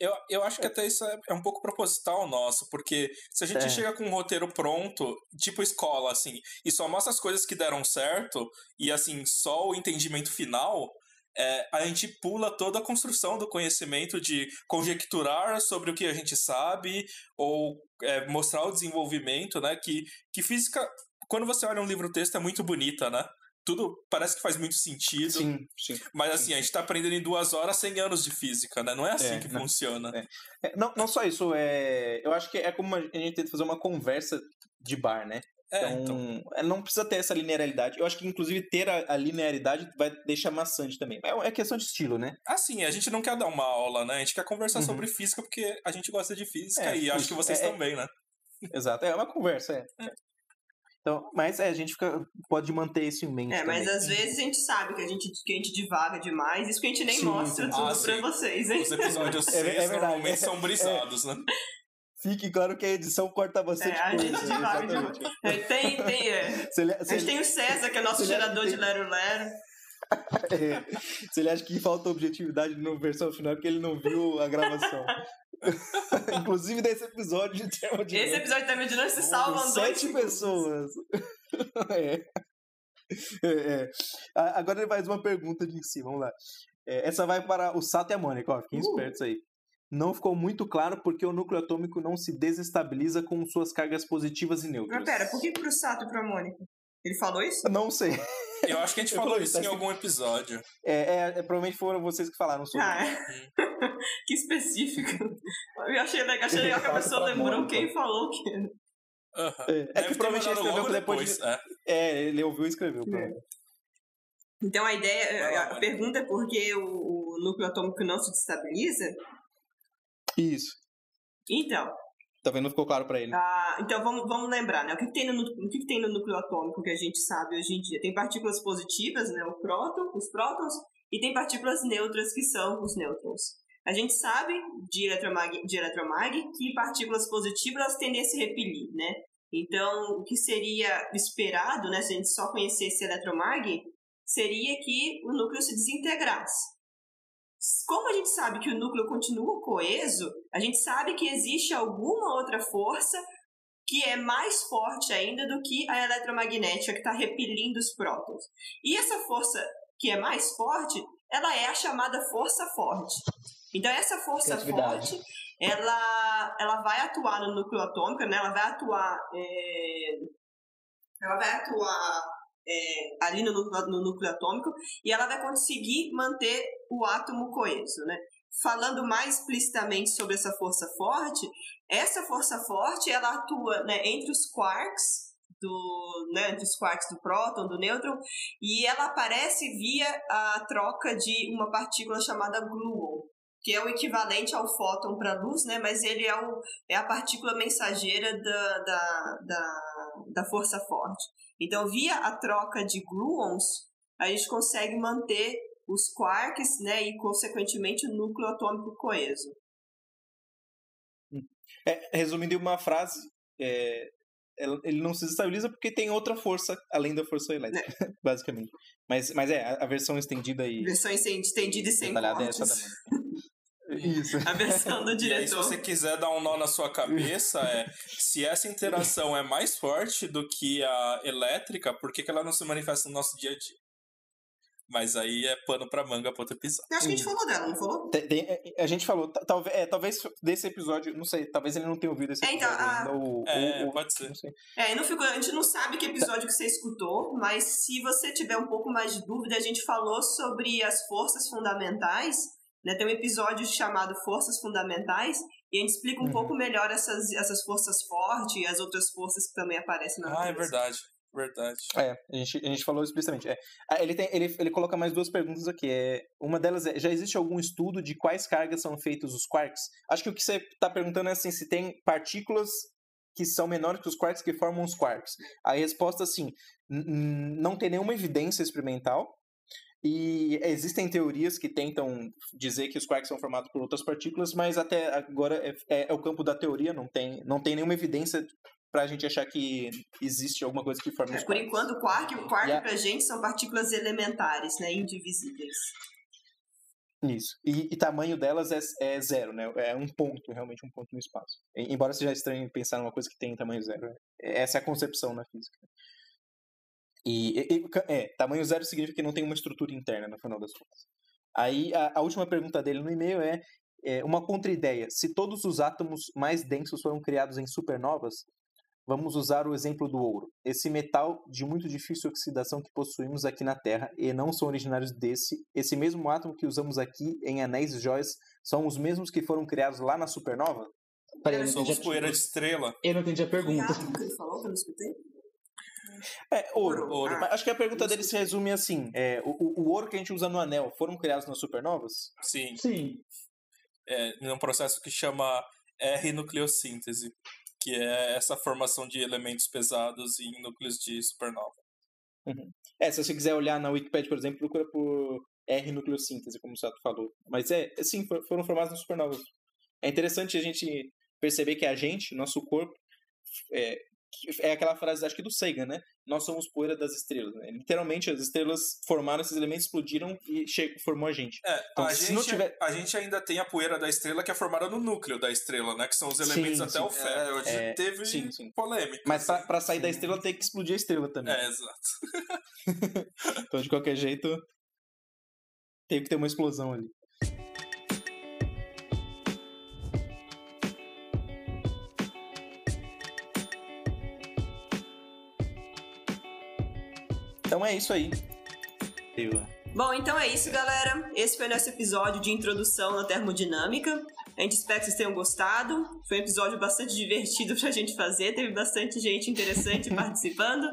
Eu, eu acho que até isso é, é um pouco proposital nosso, porque se a gente é. chega com um roteiro pronto, tipo escola, assim, e só mostra as coisas que deram certo, e assim, só o entendimento final, é, a gente pula toda a construção do conhecimento de conjecturar sobre o que a gente sabe, ou é, mostrar o desenvolvimento, né? Que, que física, quando você olha um livro-texto, é muito bonita, né? Tudo parece que faz muito sentido. Sim, sim. Mas assim, sim. a gente tá aprendendo em duas horas 100 anos de física, né? Não é assim é, que não, funciona. É. É, não, não só isso, é, eu acho que é como a gente tenta fazer uma conversa de bar, né? É, então, então, é, não precisa ter essa linearidade. Eu acho que, inclusive, ter a, a linearidade vai deixar maçante também. É, é, questão de estilo, né? Assim, a gente não quer dar uma aula, né? A gente quer conversar uhum. sobre física porque a gente gosta de física e acho que vocês também, né? Exato, é uma conversa, é. Então, mas é, a gente fica, pode manter isso em mente. É, também. mas às vezes a gente sabe que a gente, que a gente divaga demais, isso que a gente nem sim, mostra sim. tudo ah, pra sim. vocês, hein? Os episódios é, é normalmente são brisados, né? Fique claro que a edição corta bastante é, a coisa. Gente divaga demais. É, tem, tem, é. Se ele, se a gente tem o César, que é nosso gerador de Lero Lero. É, se ele acha que falta objetividade na versão final, é porque ele não viu a gravação. Inclusive desse episódio de tema de Esse episódio de tema de noite se salvam dois Sete pessoas. é. É, é. Agora ele faz uma pergunta de si, vamos lá. É, essa vai para o Sato e a Mônica, ó, fiquem uh. espertos aí. Não ficou muito claro porque o núcleo atômico não se desestabiliza com suas cargas positivas e neutras. Mas pera, por que pro Sato e pra Mônica? Ele falou isso? Não sei. Eu acho que a gente falou isso em algum episódio. É, é, é, provavelmente foram vocês que falaram sobre ah, é. que específico. Eu achei legal, achei legal que a pessoa lembrou quem falou o quê. Uhum. É, é que provavelmente ele escreveu depois. depois de... é. é. ele ouviu e escreveu. Então a ideia, a pergunta é por que o, o núcleo atômico não se destabiliza? Isso. Então, Talvez não ficou claro pra ele. Ah, então vamos, vamos lembrar, né? O que, que tem no, o que, que tem no núcleo atômico que a gente sabe hoje em dia? Tem partículas positivas, né? O próton, os prótons, e tem partículas neutras, que são os nêutrons. A gente sabe de eletromag, de eletromag que partículas positivas elas tendem a se repelir, né? Então, o que seria esperado, né, se a gente só conhecesse eletromag, seria que o núcleo se desintegrasse. Como a gente sabe que o núcleo continua coeso, a gente sabe que existe alguma outra força que é mais forte ainda do que a eletromagnética que está repelindo os prótons. E essa força que é mais forte, ela é a chamada força forte. Então essa força Criatividade. forte, ela, ela vai atuar no núcleo atômico, né? Ela vai atuar, é, ela vai atuar é, ali no núcleo, no núcleo atômico e ela vai conseguir manter o átomo coeso, né? Falando mais explicitamente sobre essa força forte, essa força forte ela atua né, entre os quarks do, né, entre os quarks do próton, do nêutron, e ela aparece via a troca de uma partícula chamada gluon, que é o equivalente ao fóton para a luz, né, mas ele é, o, é a partícula mensageira da, da, da, da força forte. Então, via a troca de gluons, a gente consegue manter os quarks, né, e consequentemente o núcleo atômico coeso. É, resumindo em uma frase, é, ele não se estabiliza porque tem outra força além da força elétrica, basicamente. Mas, mas é, a, versão estendida e Versão estendida e sem detalhada é essa cortes. da. Isso. A versão do E aí, se diretor. você quiser dar um nó na sua cabeça, é se essa interação é mais forte do que a elétrica, por que, que ela não se manifesta no nosso dia a dia? Mas aí é pano pra manga pra outro episódio. Eu acho que a gente falou dela, não falou? Tem- tem- é, a gente falou, ta- talvez, é, talvez desse episódio, não sei, talvez ele não tenha ouvido esse É, então, episódio a- ainda. Ou, É, ou- pode ser. não sei. É, e não ficou, a gente não sabe que episódio que você escutou, mas se você tiver um pouco mais de dúvida, a gente falou sobre as forças fundamentais, né? Tem um episódio chamado Forças Fundamentais, e a gente explica um Uhum. pouco melhor essas, essas forças fortes e as outras forças que também aparecem na Ah, é verdade. Verdade. É, a gente, a gente falou explicitamente. É. Ah, Ele, tem, ele, ele coloca mais duas perguntas aqui. É, uma delas é: já existe algum estudo de quais cargas são feitos os quarks? Acho que o que você está perguntando é assim: se tem partículas que são menores que os quarks que formam os quarks. A resposta, assim, não tem nenhuma evidência experimental. E existem teorias que tentam dizer que os quarks são formados por outras partículas, mas até agora é, é- é o campo da teoria, não tem, não tem nenhuma evidência pra gente achar que existe alguma coisa que forma É, por enquanto, o quark, o quark Yeah. pra gente são partículas elementares, né? Indivisíveis. Isso. E, e tamanho delas é, é zero, né? É um ponto, realmente um ponto no espaço. E- Embora seja estranho pensar numa coisa que tem tamanho zero. né? Essa é a concepção na física. E, e- é, tamanho zero significa que não tem uma estrutura interna, no final das contas. Aí, a, a última pergunta dele no e-mail é, é uma contra-ideia. Se todos os átomos mais densos foram criados em supernovas, vamos usar o exemplo do ouro. Esse metal de muito difícil oxidação que possuímos aqui na Terra e não são originários desse, esse mesmo átomo que usamos aqui em anéis e joias são os mesmos que foram criados lá na supernova? Peraí, eu não entendi, a- poeira de estrela. eu não entendi a pergunta. átomo que ele falou que eu não escutei? É, ouro. Ouro. Ah, Mas Acho que a pergunta dele se resume assim: é, o, o- o ouro que a gente usa no anel foram criados nas supernovas? Sim. Sim. É, num processo que chama R-nucleossíntese, que é essa formação de elementos pesados em núcleos de supernova. É, se você quiser olhar na Wikipedia, por exemplo, procura por R nucleossíntese, como o Sato falou. Mas é, é, sim, for- foram formados nas supernovas. É interessante a gente perceber que a gente, nosso corpo, é, é aquela frase, acho que do Sagan, né? Nós somos poeira das estrelas. Né? Literalmente, as estrelas formaram esses elementos, explodiram e che- formou a gente. É, Então, a, gente, tiver- a gente ainda tem a poeira da estrela que é formada no núcleo da estrela, né? Que são os elementos Sim, até sim. o ferro. Gente É, teve sim, sim. polêmica. Mas pra, assim. sair da estrela tem que explodir a estrela também. É, exato. Então, de qualquer jeito, tem que ter uma explosão ali. Então é isso aí. Eu- Bom, então é isso, galera. Esse foi nosso episódio de introdução na termodinâmica. A gente espera que vocês tenham gostado. Foi um episódio bastante divertido pra gente fazer. Teve bastante gente interessante participando.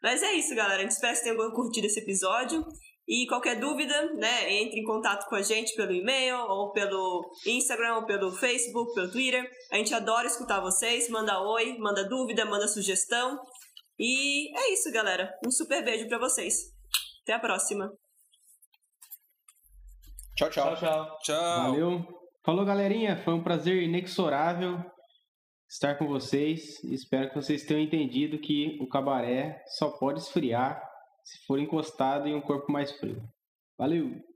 Mas é isso, galera. A gente espera que vocês tenham curtido esse episódio. E qualquer dúvida, né, entre em contato com a gente pelo e-mail, ou pelo Instagram, ou pelo Facebook, pelo Twitter. A gente adora escutar vocês. Manda oi, manda dúvida, manda sugestão. E é isso, galera. Um super beijo para vocês. Até a próxima. Tchau, tchau. Tchau, tchau. Tchau. Valeu. Falou, galerinha. Foi um prazer inexorável estar com vocês. Espero que vocês tenham entendido que o cabaré só pode esfriar se for encostado em um corpo mais frio. Valeu!